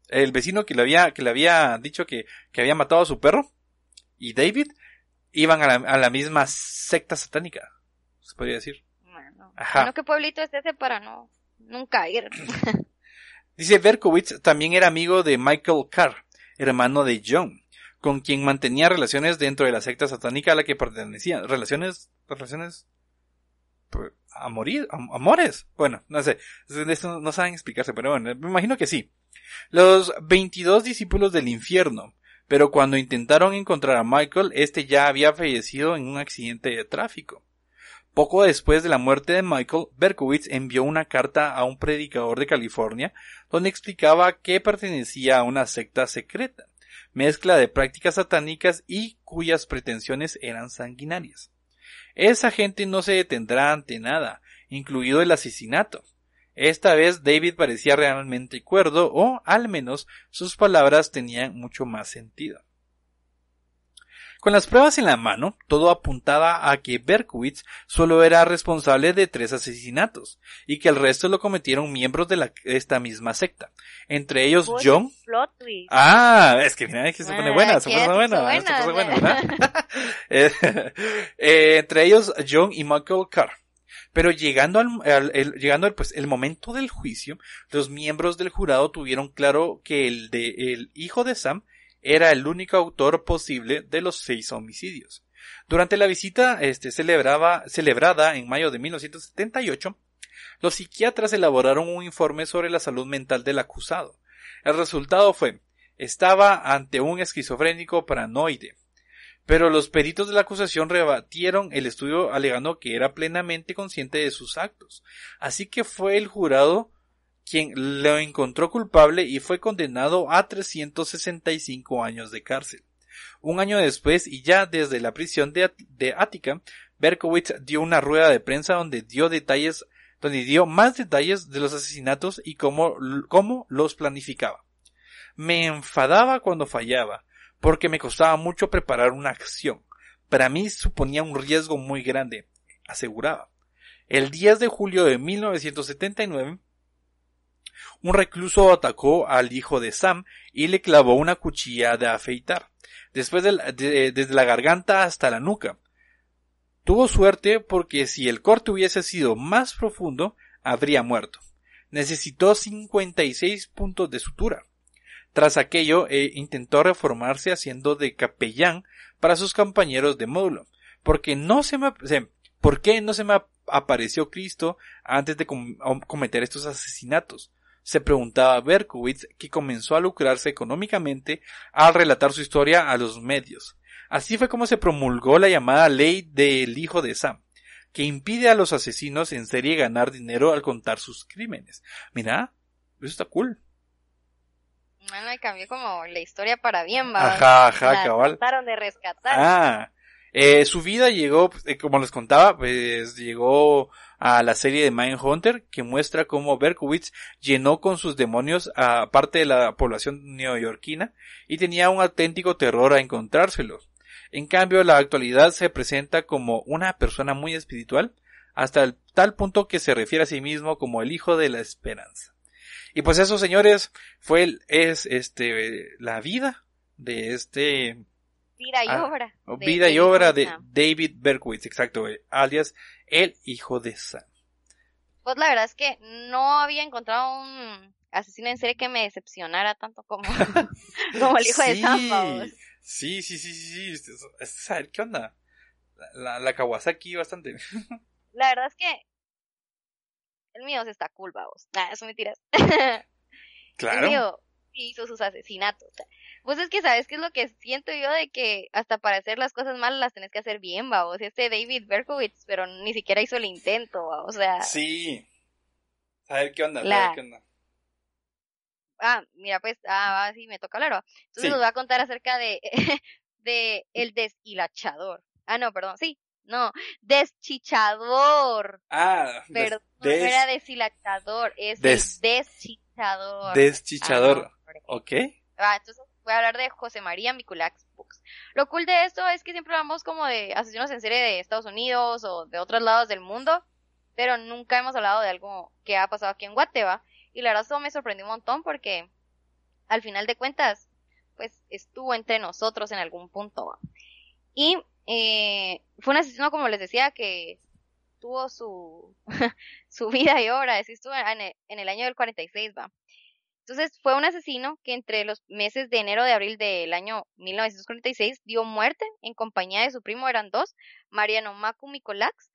Speaker 1: el vecino que le había que le había dicho que, que había matado a su perro y David iban a la, a la misma secta satánica, se podría decir.
Speaker 2: Ajá. ¿qué pueblito es ese para no nunca ir? *clears throat*
Speaker 1: Dice Berkowitz también era amigo de Michael Carr, hermano de John, con quien mantenía relaciones dentro de la secta satánica a la que pertenecía. Relaciones, relaciones pues, a morir, amores. Bueno, no sé, no saben explicarse, pero bueno, me imagino que sí. Los 22 discípulos del infierno, pero cuando intentaron encontrar a Michael, este ya había fallecido en un accidente de tráfico. Poco después de la muerte de Michael, Berkowitz envió una carta a un predicador de California donde explicaba que pertenecía a una secta secreta, mezcla de prácticas satánicas y cuyas pretensiones eran sanguinarias. Esa gente no se detendrá ante nada, incluido el asesinato. Esta vez David parecía realmente cuerdo o al menos sus palabras tenían mucho más sentido. Con las pruebas en la mano, todo apuntaba a que Berkowitz solo era responsable de tres asesinatos y que el resto lo cometieron miembros de esta misma secta. Entre ellos John. Ah, es que mira, que se pone buena, se pone buena, se pone buena, eh, *laughs* eh, entre ellos John y Michael Carr. Pero llegando al, llegando al, pues, el momento del juicio, los miembros del jurado tuvieron claro que el de el hijo de Sam era el único autor posible de los seis homicidios. Durante la visita este, celebraba, celebrada en mayo de 1978, los psiquiatras elaboraron un informe sobre la salud mental del acusado. El resultado fue estaba ante un esquizofrénico paranoide. Pero los peritos de la acusación rebatieron el estudio alegando que era plenamente consciente de sus actos. Así que fue el jurado quien lo encontró culpable y fue condenado a 365 años de cárcel. Un año después, y ya desde la prisión de, de Ática, Berkowitz dio una rueda de prensa donde dio detalles, donde dio más detalles de los asesinatos y cómo, cómo los planificaba. Me enfadaba cuando fallaba, porque me costaba mucho preparar una acción. Para mí suponía un riesgo muy grande, aseguraba. El 10 de julio de 1979, un recluso atacó al hijo de Sam y le clavó una cuchilla de afeitar, después de, desde la garganta hasta la nuca. Tuvo suerte porque si el corte hubiese sido más profundo, habría muerto. Necesitó 56 puntos de sutura. Tras aquello, eh, intentó reformarse haciendo de capellán para sus compañeros de módulo, porque no se me, ¿por qué no se me apareció Cristo antes de cometer estos asesinatos? se preguntaba Berkowitz, que comenzó a lucrarse económicamente al relatar su historia a los medios. Así fue como se promulgó la llamada ley del hijo de Sam, que impide a los asesinos en serie ganar dinero al contar sus crímenes. Mira, eso está cool.
Speaker 2: Bueno, y cambió como la historia para bien, ¿va?
Speaker 1: Ajá, ajá, cabal.
Speaker 2: Trataron de rescatar.
Speaker 1: Ah, eh, su vida llegó, eh, como les contaba, pues llegó a la serie de Mindhunter que muestra cómo Berkowitz llenó con sus demonios a parte de la población neoyorquina y tenía un auténtico terror a encontrárselos. En cambio, la actualidad se presenta como una persona muy espiritual, hasta el tal punto que se refiere a sí mismo como el hijo de la esperanza. Y pues eso, señores, fue es este la vida de este
Speaker 2: vida y ah, obra.
Speaker 1: vida y obra de David Berkowitz, exacto, alias el hijo de Sam.
Speaker 2: Pues la verdad es que no había encontrado un asesino en serie que me decepcionara tanto como, *laughs* como el hijo de Sam.
Speaker 1: Sí, sí, sí, sí, sí. Saber qué onda. La, la Kawasaki bastante. *laughs*
Speaker 2: la verdad es que el mío se está cool, vamos. Nah, eso mentiras. *laughs*
Speaker 1: Claro.
Speaker 2: El mío hizo sus asesinatos. Pues es que, ¿sabes qué es lo que siento yo? De que hasta para hacer las cosas malas las tenés que hacer bien, va. O sea, este David Berkowitz, pero ni siquiera hizo el intento, ¿va? O sea.
Speaker 1: Sí. A ver qué onda, a ver qué onda.
Speaker 2: Ah, mira, pues, ah, sí, me toca hablar, ¿va? Entonces nos voy a contar acerca de, *laughs* de el deshilachador. Ah, no, perdón, sí, no, deschichador.
Speaker 1: Ah,
Speaker 2: pero no era deshilachador, es deschichador.
Speaker 1: Deschichador, ah, ok.
Speaker 2: Ah, entonces voy a hablar de José María Miculax Books. Lo cool de esto es que siempre hablamos como de asesinos en serie de Estados Unidos o de otros lados del mundo, pero nunca hemos hablado de algo que ha pasado aquí en Guatemala. Y la verdad eso me sorprendió un montón porque al final de cuentas, pues estuvo entre nosotros en algún punto. Y eh, fue un asesino, como les decía, que tuvo su, *laughs* su vida y obra, en el, en el año del 46, va. Entonces fue un asesino que entre los meses de enero de abril del año 1946 dio muerte en compañía de su primo, eran dos, Mariano Macu Micolax,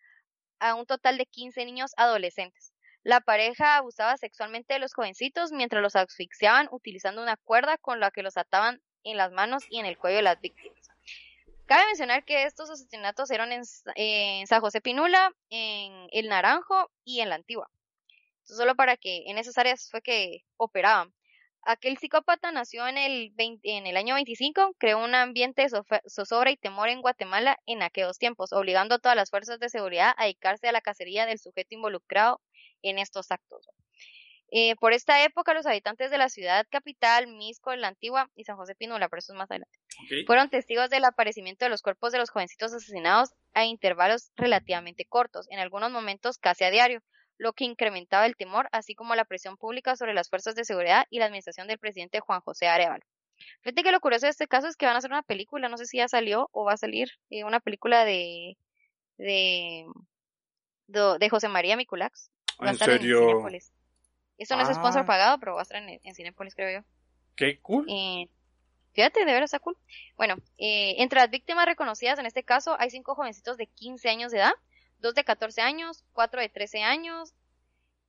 Speaker 2: a un total de 15 niños adolescentes. La pareja abusaba sexualmente de los jovencitos mientras los asfixiaban utilizando una cuerda con la que los ataban en las manos y en el cuello de las víctimas. Cabe mencionar que estos asesinatos eran en, San José Pinula, en El Naranjo y en La Antigua. solo para que en esas áreas fue que operaban. Aquel psicópata nació en el, en el año 25, creó un ambiente de zozobra y temor en Guatemala en aquellos tiempos, obligando a todas las fuerzas de seguridad a dedicarse a la cacería del sujeto involucrado en estos actos. Eh, por esta época, los habitantes de la ciudad capital, Misco, la Antigua y San José Pinula, pero eso es más adelante, fueron testigos del aparecimiento de los cuerpos de los jovencitos asesinados a intervalos relativamente cortos, en algunos momentos casi a diario, lo que incrementaba el temor, así como la presión pública sobre las fuerzas de seguridad y la administración del presidente Juan José Arevalo. Fíjate que lo curioso de este caso es que van a hacer una película, no sé si ya salió o va a salir eh, una película de, de, de, José María Miculax.
Speaker 1: ¿En serio?
Speaker 2: Eso no es sponsor ah. pagado, pero va a estar en, en Cinepolis, creo yo.
Speaker 1: Qué cool.
Speaker 2: Eh, fíjate, de veras está cool. Bueno, eh, entre las víctimas reconocidas en este caso hay cinco jovencitos de 15 años de edad, dos de 14 años, cuatro de 13 años,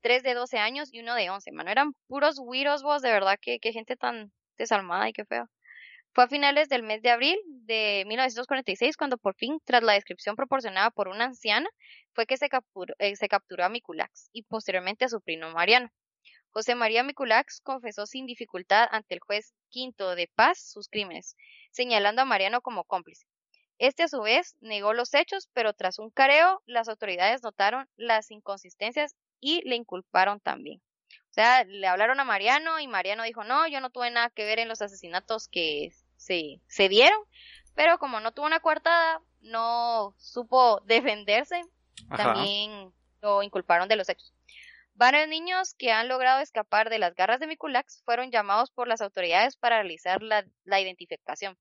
Speaker 2: tres de 12 años y uno de 11. Mano, eran puros weirdos vos, de verdad, que, gente tan desalmada y qué feo. Fue a finales del mes de abril de 1946 cuando por fin, tras la descripción proporcionada por una anciana, fue que se capturó, eh, se capturó a Miculax y posteriormente a su primo Mariano. José María Miculax confesó sin dificultad ante el juez quinto de paz sus crímenes, señalando a Mariano como cómplice. Este a su vez negó los hechos, pero tras un careo, las autoridades notaron las inconsistencias y le inculparon también. O sea, le hablaron a Mariano y Mariano dijo, no, yo no tuve nada que ver en los asesinatos que se, se dieron, pero como no tuvo una coartada, no supo defenderse, también lo inculparon de los hechos. Varios niños que han logrado escapar de las garras de Miculax fueron llamados por las autoridades para realizar la, identificación.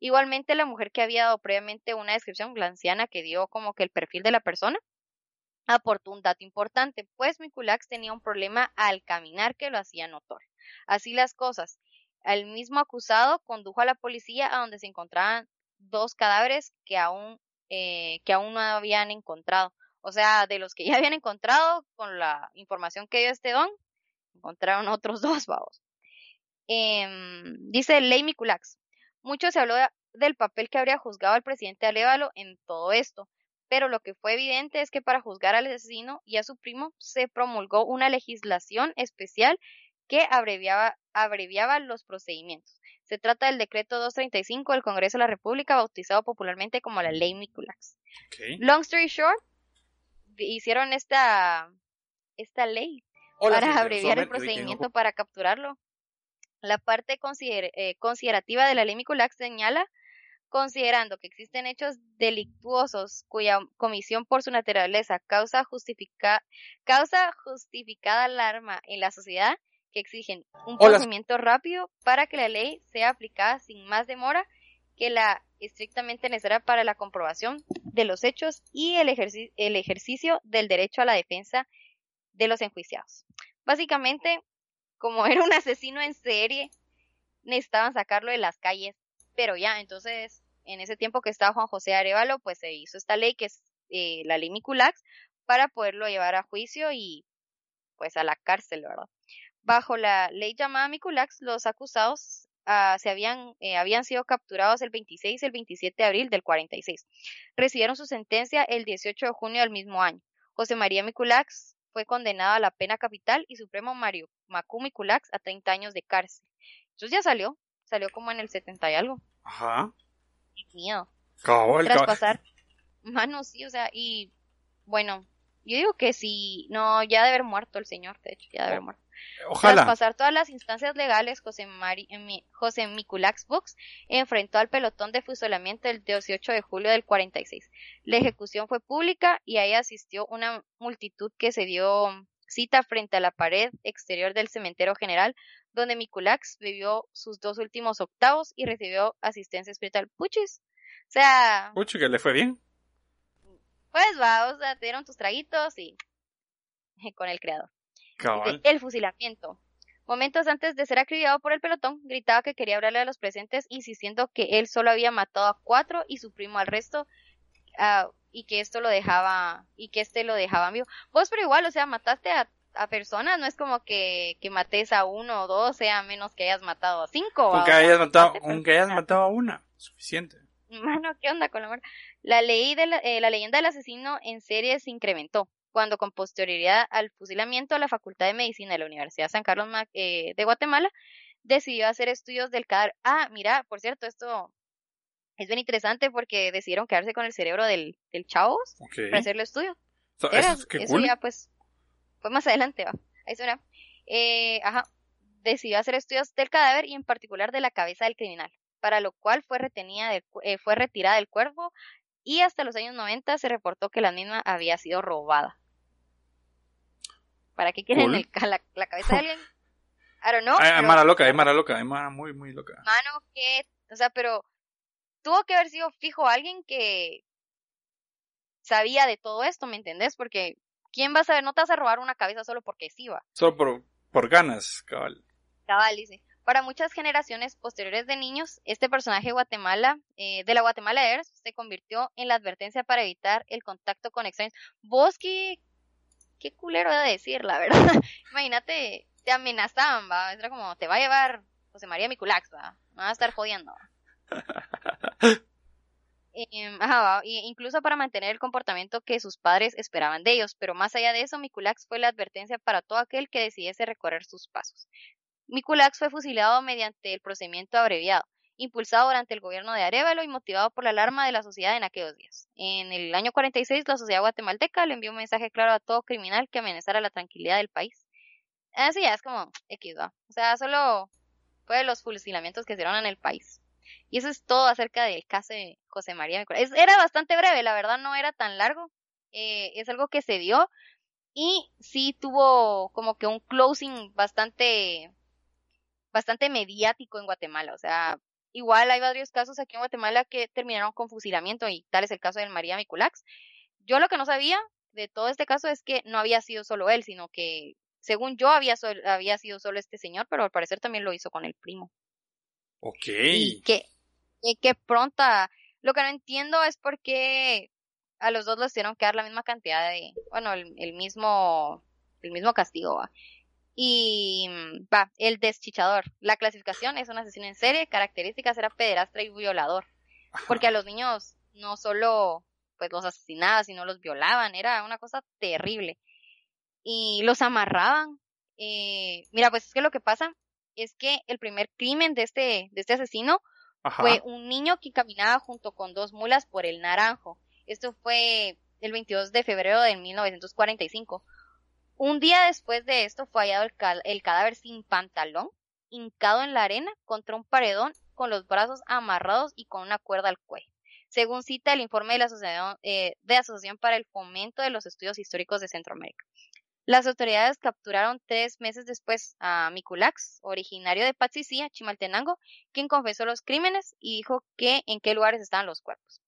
Speaker 2: Igualmente, la mujer que había dado previamente una descripción, la anciana que dio como que el perfil de la persona, aportó un dato importante, pues Miculax tenía un problema al caminar que lo hacía notorio. Así las cosas, el mismo acusado condujo a la policía a donde se encontraban dos cadáveres que aún, eh, que aún no habían encontrado. O sea, de los que ya habían encontrado, con la información que dio este don, encontraron otros *laughs* dos, vamos. Em, dice Ley Miculax, mucho se habló del papel que habría juzgado al presidente Alévalo en todo esto, pero lo que fue evidente es que para juzgar al asesino y a su primo se promulgó una legislación especial que abreviaba, abreviaba los procedimientos. Se trata del decreto 235 del Congreso de la República, bautizado popularmente como la Ley Miculax. Long story short, hicieron esta, esta ley para *laughs* abreviar el procedimiento para capturarlo. La parte eh, considerativa de la ley Miculax señala, considerando que existen hechos delictuosos cuya comisión por su naturaleza causa, causa justificada alarma en la sociedad, que exigen un procedimiento rápido para que la ley sea aplicada sin más demora que la estrictamente necesaria para la comprobación de los hechos y el, el ejercicio del derecho a la defensa de los enjuiciados. Básicamente, como era un asesino en serie, necesitaban sacarlo de las calles, pero ya, entonces, en ese tiempo que estaba Juan José Arevalo, pues se hizo esta ley que es eh, la ley Miculax para poderlo llevar a juicio y pues a la cárcel, ¿verdad? Bajo la ley llamada Miculax, los acusados ah, se habían, eh, habían sido capturados el 26 y el 27 de abril del 46. Recibieron su sentencia el 18 de junio del mismo año. José María Miculax fue condenado a la pena capital y Supremo Mario Macumi Kulax a 30 años de cárcel. Entonces ya salió, salió como en el 70 y algo.
Speaker 1: Ajá.
Speaker 2: Qué miedo.
Speaker 1: Cabal,
Speaker 2: Tras pasar, mano, sí, o sea, y bueno, yo digo que si, no, ya debe haber muerto el señor, de hecho, ya debe haber muerto.
Speaker 1: Ojalá.
Speaker 2: Tras pasar todas las instancias legales, José, Mari, José Miculax Books enfrentó al pelotón de fusilamiento el 18 de julio del 46. La ejecución fue pública y ahí asistió una multitud que se dio cita frente a la pared exterior del cementerio general, donde Miculax vivió sus dos últimos octavos y recibió asistencia espiritual. Puchis. O sea.
Speaker 1: Puchi, que le fue bien.
Speaker 2: Pues va, o sea, te dieron tus traguitos y. *laughs* con el creador. El fusilamiento. Momentos antes de ser acribillado por el pelotón, gritaba que quería hablarle a los presentes, insistiendo que él solo había matado a cuatro y su primo al resto, ah, y que esto lo dejaba, y que este lo dejaba vivo. Vos, pero igual, o sea, mataste a, a personas, no es como que, que mates a uno o dos, sea menos que hayas matado a cinco.
Speaker 1: Aunque hayas matado, aunque hayas matado a una, suficiente. *laughs*
Speaker 2: Mano, ¿qué onda con la muerte? La, ley de la, eh, la leyenda del asesino en serie se incrementó cuando con posterioridad al fusilamiento la Facultad de Medicina de la Universidad San Carlos eh, de Guatemala decidió hacer estudios del cadáver. Ah, mira, por cierto, esto es bien interesante porque decidieron quedarse con el cerebro del, del chavos para hacerle estudio. eso, ya pues fue más adelante, va. Ahí suena. Eh, ajá. Decidió hacer estudios del cadáver y en particular de la cabeza del criminal, para lo cual fue retenida del, eh, fue retirada del cuerpo y hasta los años 90 se reportó que la misma había sido robada. ¿Para qué quieren la, la, cabeza de *laughs* alguien? I don't know.
Speaker 1: Es mara loca, es mara loca, es mara muy, muy loca.
Speaker 2: Mano, que, o sea, pero tuvo que haber sido fijo alguien que sabía de todo esto, ¿me entendés? Porque ¿quién va a saber? No te vas a robar una cabeza solo porque sí va.
Speaker 1: Solo por, por ganas, cabal.
Speaker 2: Cabal, dice. Para muchas generaciones posteriores de niños, este personaje de Guatemala, eh, de la Guatemala Earth, se convirtió en la advertencia para evitar el contacto con extraños. Vos, qué, qué culero de decir, la verdad. *laughs* Imagínate, te amenazaban, va. Era como, te va a llevar José María Miculax, va. Me va a estar jodiendo. *laughs* Eh, ajá, incluso para mantener el comportamiento que sus padres esperaban de ellos, pero más allá de eso, Miculax fue la advertencia para todo aquel que decidiese recorrer sus pasos. Miculax fue fusilado mediante el procedimiento abreviado, impulsado durante el gobierno de Arevalo y motivado por la alarma de la sociedad en aquellos días. En el año 46, la sociedad guatemalteca le envió un mensaje claro a todo criminal que amenazara la tranquilidad del país. Así ya es como X, O sea, solo fue los fusilamientos que hicieron en el país. Y eso es todo acerca del caso de José María. Era bastante breve, la verdad no era tan largo. Eh, es algo que se dio y sí tuvo como que un closing bastante bastante mediático en Guatemala. O sea, igual hay varios casos aquí en Guatemala que terminaron con fusilamiento y tal es el caso de María Miculax. Yo lo que no sabía de todo este caso es que no había sido solo él, sino que según yo había, había sido solo este señor, pero al parecer también lo hizo con el primo.
Speaker 1: Ok.
Speaker 2: Y que, que pronta, lo que no entiendo es por qué a los dos les tuvieron que dar la misma cantidad de, bueno, el, el mismo, el mismo castigo. ¿va? Y mm, va, el deschichador. La clasificación es un asesino en serie, características era pederastra y violador. Porque a los niños no solo pues los asesinaban, sino los violaban, era una cosa terrible. Y los amarraban. Eh, mira, pues es que lo que pasa es que el primer crimen de este, de este asesino fue un niño que caminaba junto con dos mulas por el Naranjo. Esto fue el 22 de febrero de 1945. Un día después de esto fue hallado el, cadáver sin pantalón, hincado en la arena contra un paredón con los brazos amarrados y con una cuerda al cuello, según cita el informe de la Asociación, eh, para el Fomento de los Estudios Históricos de Centroamérica. Las autoridades capturaron tres meses después a Miculax, originario de Patsicía, Chimaltenango, quien confesó los crímenes y dijo que en qué lugares estaban los cuerpos.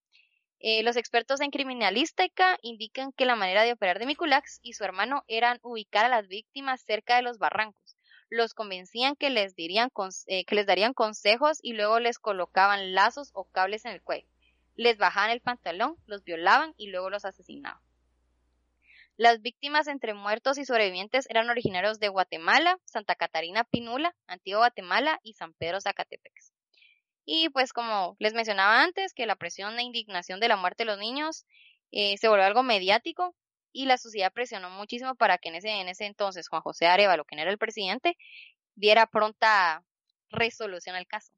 Speaker 2: Eh, los expertos en criminalística indican que la manera de operar de Miculax y su hermano eran ubicar a las víctimas cerca de los barrancos. Los convencían que les, dirían, eh, que les darían consejos y luego les colocaban lazos o cables en el cuello. Les bajaban el pantalón, los violaban y luego los asesinaban. Las víctimas entre muertos y sobrevivientes eran originarios de Guatemala, Santa Catarina Pinula, Antigua Guatemala y San Pedro Zacatepec. Y pues como les mencionaba antes, que la presión e indignación de la muerte de los niños eh, se volvió algo mediático y la sociedad presionó muchísimo para que en ese, en ese entonces Juan José Arevalo, quien era el presidente, diera pronta resolución al caso.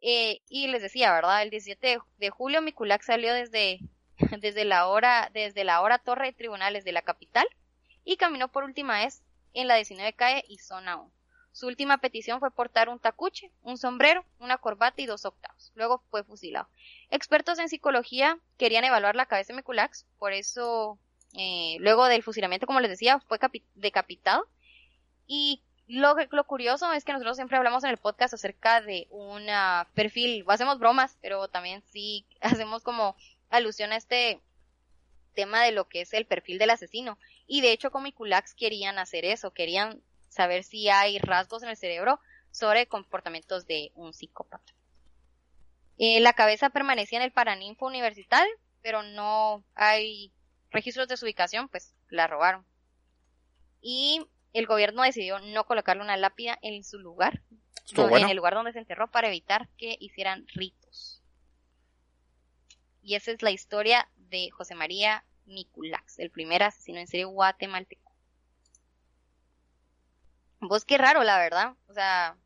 Speaker 2: Eh, y les decía, ¿verdad? El 17 de, julio Miculac salió desde, *laughs* desde, la hora, desde la hora torre de tribunales de la capital y caminó por última vez en la 19 calle y zona 1. Su última petición fue portar un tacuche, un sombrero, una corbata y dos octavos. Luego fue fusilado. Expertos en psicología querían evaluar la cabeza de Meculax, por eso, eh, luego del fusilamiento, como les decía, fue decapitado. Y lo, lo curioso es que nosotros siempre hablamos en el podcast acerca de un perfil, o hacemos bromas, pero también sí *laughs* hacemos como alusión a este tema de lo que es el perfil del asesino. Y de hecho, con Miculax querían hacer eso, querían saber si hay rasgos en el cerebro sobre comportamientos de un psicópata. Eh, la cabeza permanecía en el Paraninfo Universitario, pero no hay registros de su ubicación, pues la robaron. Y el gobierno decidió no colocarle una lápida en su lugar, en el lugar donde se enterró para evitar que hicieran ritos. Y esa es la historia de José María Miculax, el primer asesino en serie guatemalteco. Vos qué raro, la verdad. O sea,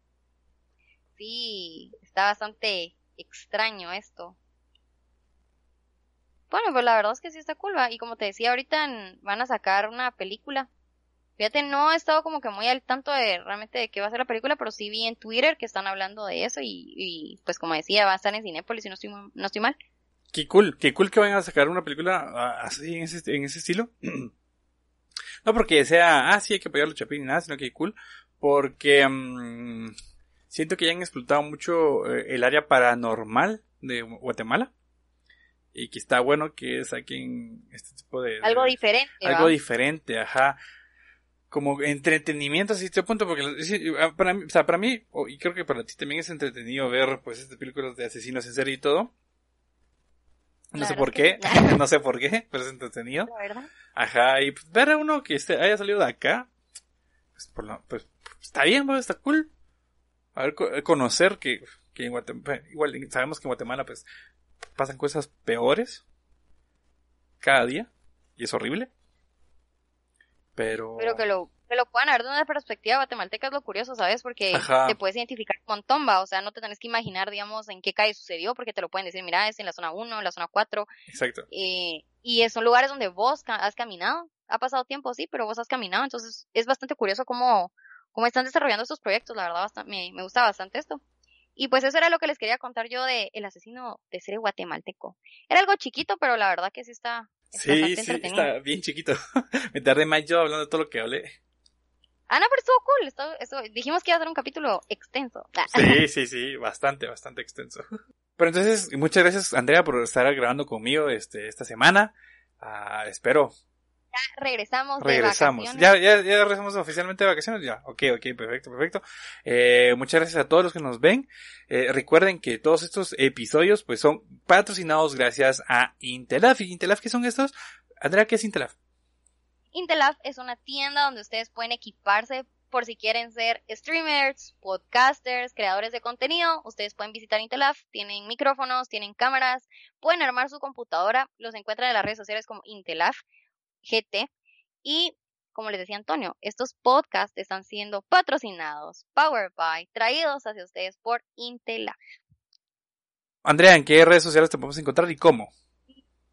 Speaker 2: sí, está bastante extraño esto. Bueno, pues la verdad es que sí está cool, Y como te decía, ahorita van a sacar una película. Fíjate, no he estado como que muy al tanto de realmente de qué va a ser la película, pero sí vi en Twitter que están hablando de eso y, pues como decía, va a estar en Cinépolis y no estoy, no estoy mal.
Speaker 1: Qué cool, qué cool que vayan a sacar una película ah, así en ese, en ese estilo. *clears throat* no porque sea, ah, sí, hay que apoyar a los chapines, nada, sino que cool, porque mm, siento que ya han explotado mucho eh, el área paranormal de Guatemala y que está bueno que saquen este tipo de...
Speaker 2: Algo diferente.
Speaker 1: Algo diferente, ajá. Como entretenimiento a este punto, porque ah, para mí, o sea, para mí, y creo que para ti también es entretenido ver pues estas películas de asesinos en serie y todo. No sé por qué, *laughs* no sé por qué, pero es entretenido.
Speaker 2: La verdad.
Speaker 1: Ajá, y pues, ver a uno que este, haya salido de acá, pues, pues está bien, pues, está cool. A ver, conocer que, que en Guatemala, igual sabemos que en Guatemala pues pasan cosas peores cada día y es horrible. Pero...
Speaker 2: Pero que lo, que lo puedan ver de una perspectiva guatemalteca es lo curioso, ¿sabes? Porque te puedes identificar con Tomba, o sea, no te tenés que imaginar, digamos, en qué calle sucedió, porque te lo pueden decir, mira, es en la zona 1, en la zona 4.
Speaker 1: Exacto.
Speaker 2: Eh, y son lugares donde vos has caminado, ha pasado tiempo, sí, pero vos has caminado, entonces es bastante curioso cómo, cómo están desarrollando estos proyectos, la verdad, me, me gusta bastante esto. Y pues eso era lo que les quería contar yo de El asesino de serie guatemalteco. Era algo chiquito, pero la verdad que sí está,
Speaker 1: sí, sí, está bien chiquito. *laughs* Me tardé más yo hablando de todo lo que hablé.
Speaker 2: Ah, no, pero estuvo cool. Estuvo, dijimos que iba a ser un capítulo extenso.
Speaker 1: Sí, sí, sí, bastante, bastante extenso. *laughs* Pero entonces, muchas gracias, Andrea, por estar grabando conmigo este, esta semana. Ah, espero
Speaker 2: ya regresamos.
Speaker 1: Regresamos. ya, ya, ya regresamos oficialmente de vacaciones. Ya, ok, ok, perfecto, perfecto. Eh, muchas gracias a todos los que nos ven. Eh, recuerden que todos estos episodios pues son patrocinados gracias a Intelaf. ¿Y Intelaf qué son estos? Andrea, ¿qué es Intelaf?
Speaker 2: Intelaf es una tienda donde ustedes pueden equiparse por si quieren ser streamers, podcasters, creadores de contenido, ustedes pueden visitar Intelaf, tienen micrófonos, tienen cámaras, pueden armar su computadora, los encuentran en las redes sociales como Intelaf. GT. Y como les decía Antonio, estos podcasts están siendo patrocinados, powered by, traídos hacia ustedes por Intela.
Speaker 1: Andrea, ¿en qué redes sociales te podemos encontrar y cómo?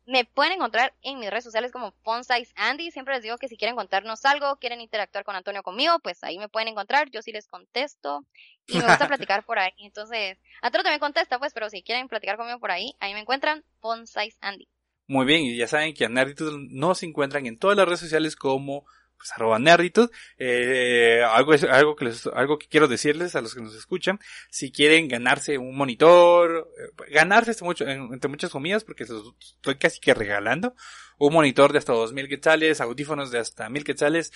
Speaker 2: Me pueden encontrar en mis redes sociales como Fonsize Andy. Siempre les digo que si quieren contarnos algo, quieren interactuar con Antonio conmigo, pues ahí me pueden encontrar. Yo sí les contesto y me gusta *laughs* platicar por ahí. Entonces, Antonio también contesta, pues, pero si quieren platicar conmigo por ahí, ahí me encuentran Fonsize Andy.
Speaker 1: Muy bien, y ya saben que a Nerditud se encuentran en todas las redes sociales como pues arroba nerditud. Eh, algo, algo, que les, algo que quiero decirles a los que nos escuchan, si quieren ganarse un monitor, eh, ganarse este mucho, entre muchas comidas, porque los estoy casi que regalando, un monitor de hasta 2000 quetzales, audífonos de hasta 1000 quetzales,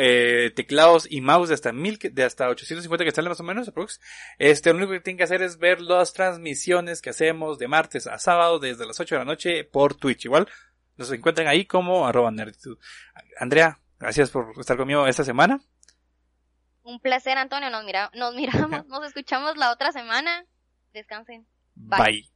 Speaker 1: eh, teclados y mouse de hasta 1000, de hasta 850 quetzales más o menos, aprox. Este, lo único que tienen que hacer es ver las transmisiones que hacemos de martes a sábado desde las 8 de la noche por Twitch. Igual, los encuentran ahí como arroba nerditud. Andrea, Gracias por estar conmigo esta semana.
Speaker 2: Un placer, Antonio. Nos, mira, nos *laughs* miramos, nos escuchamos la otra semana. Descansen. Bye.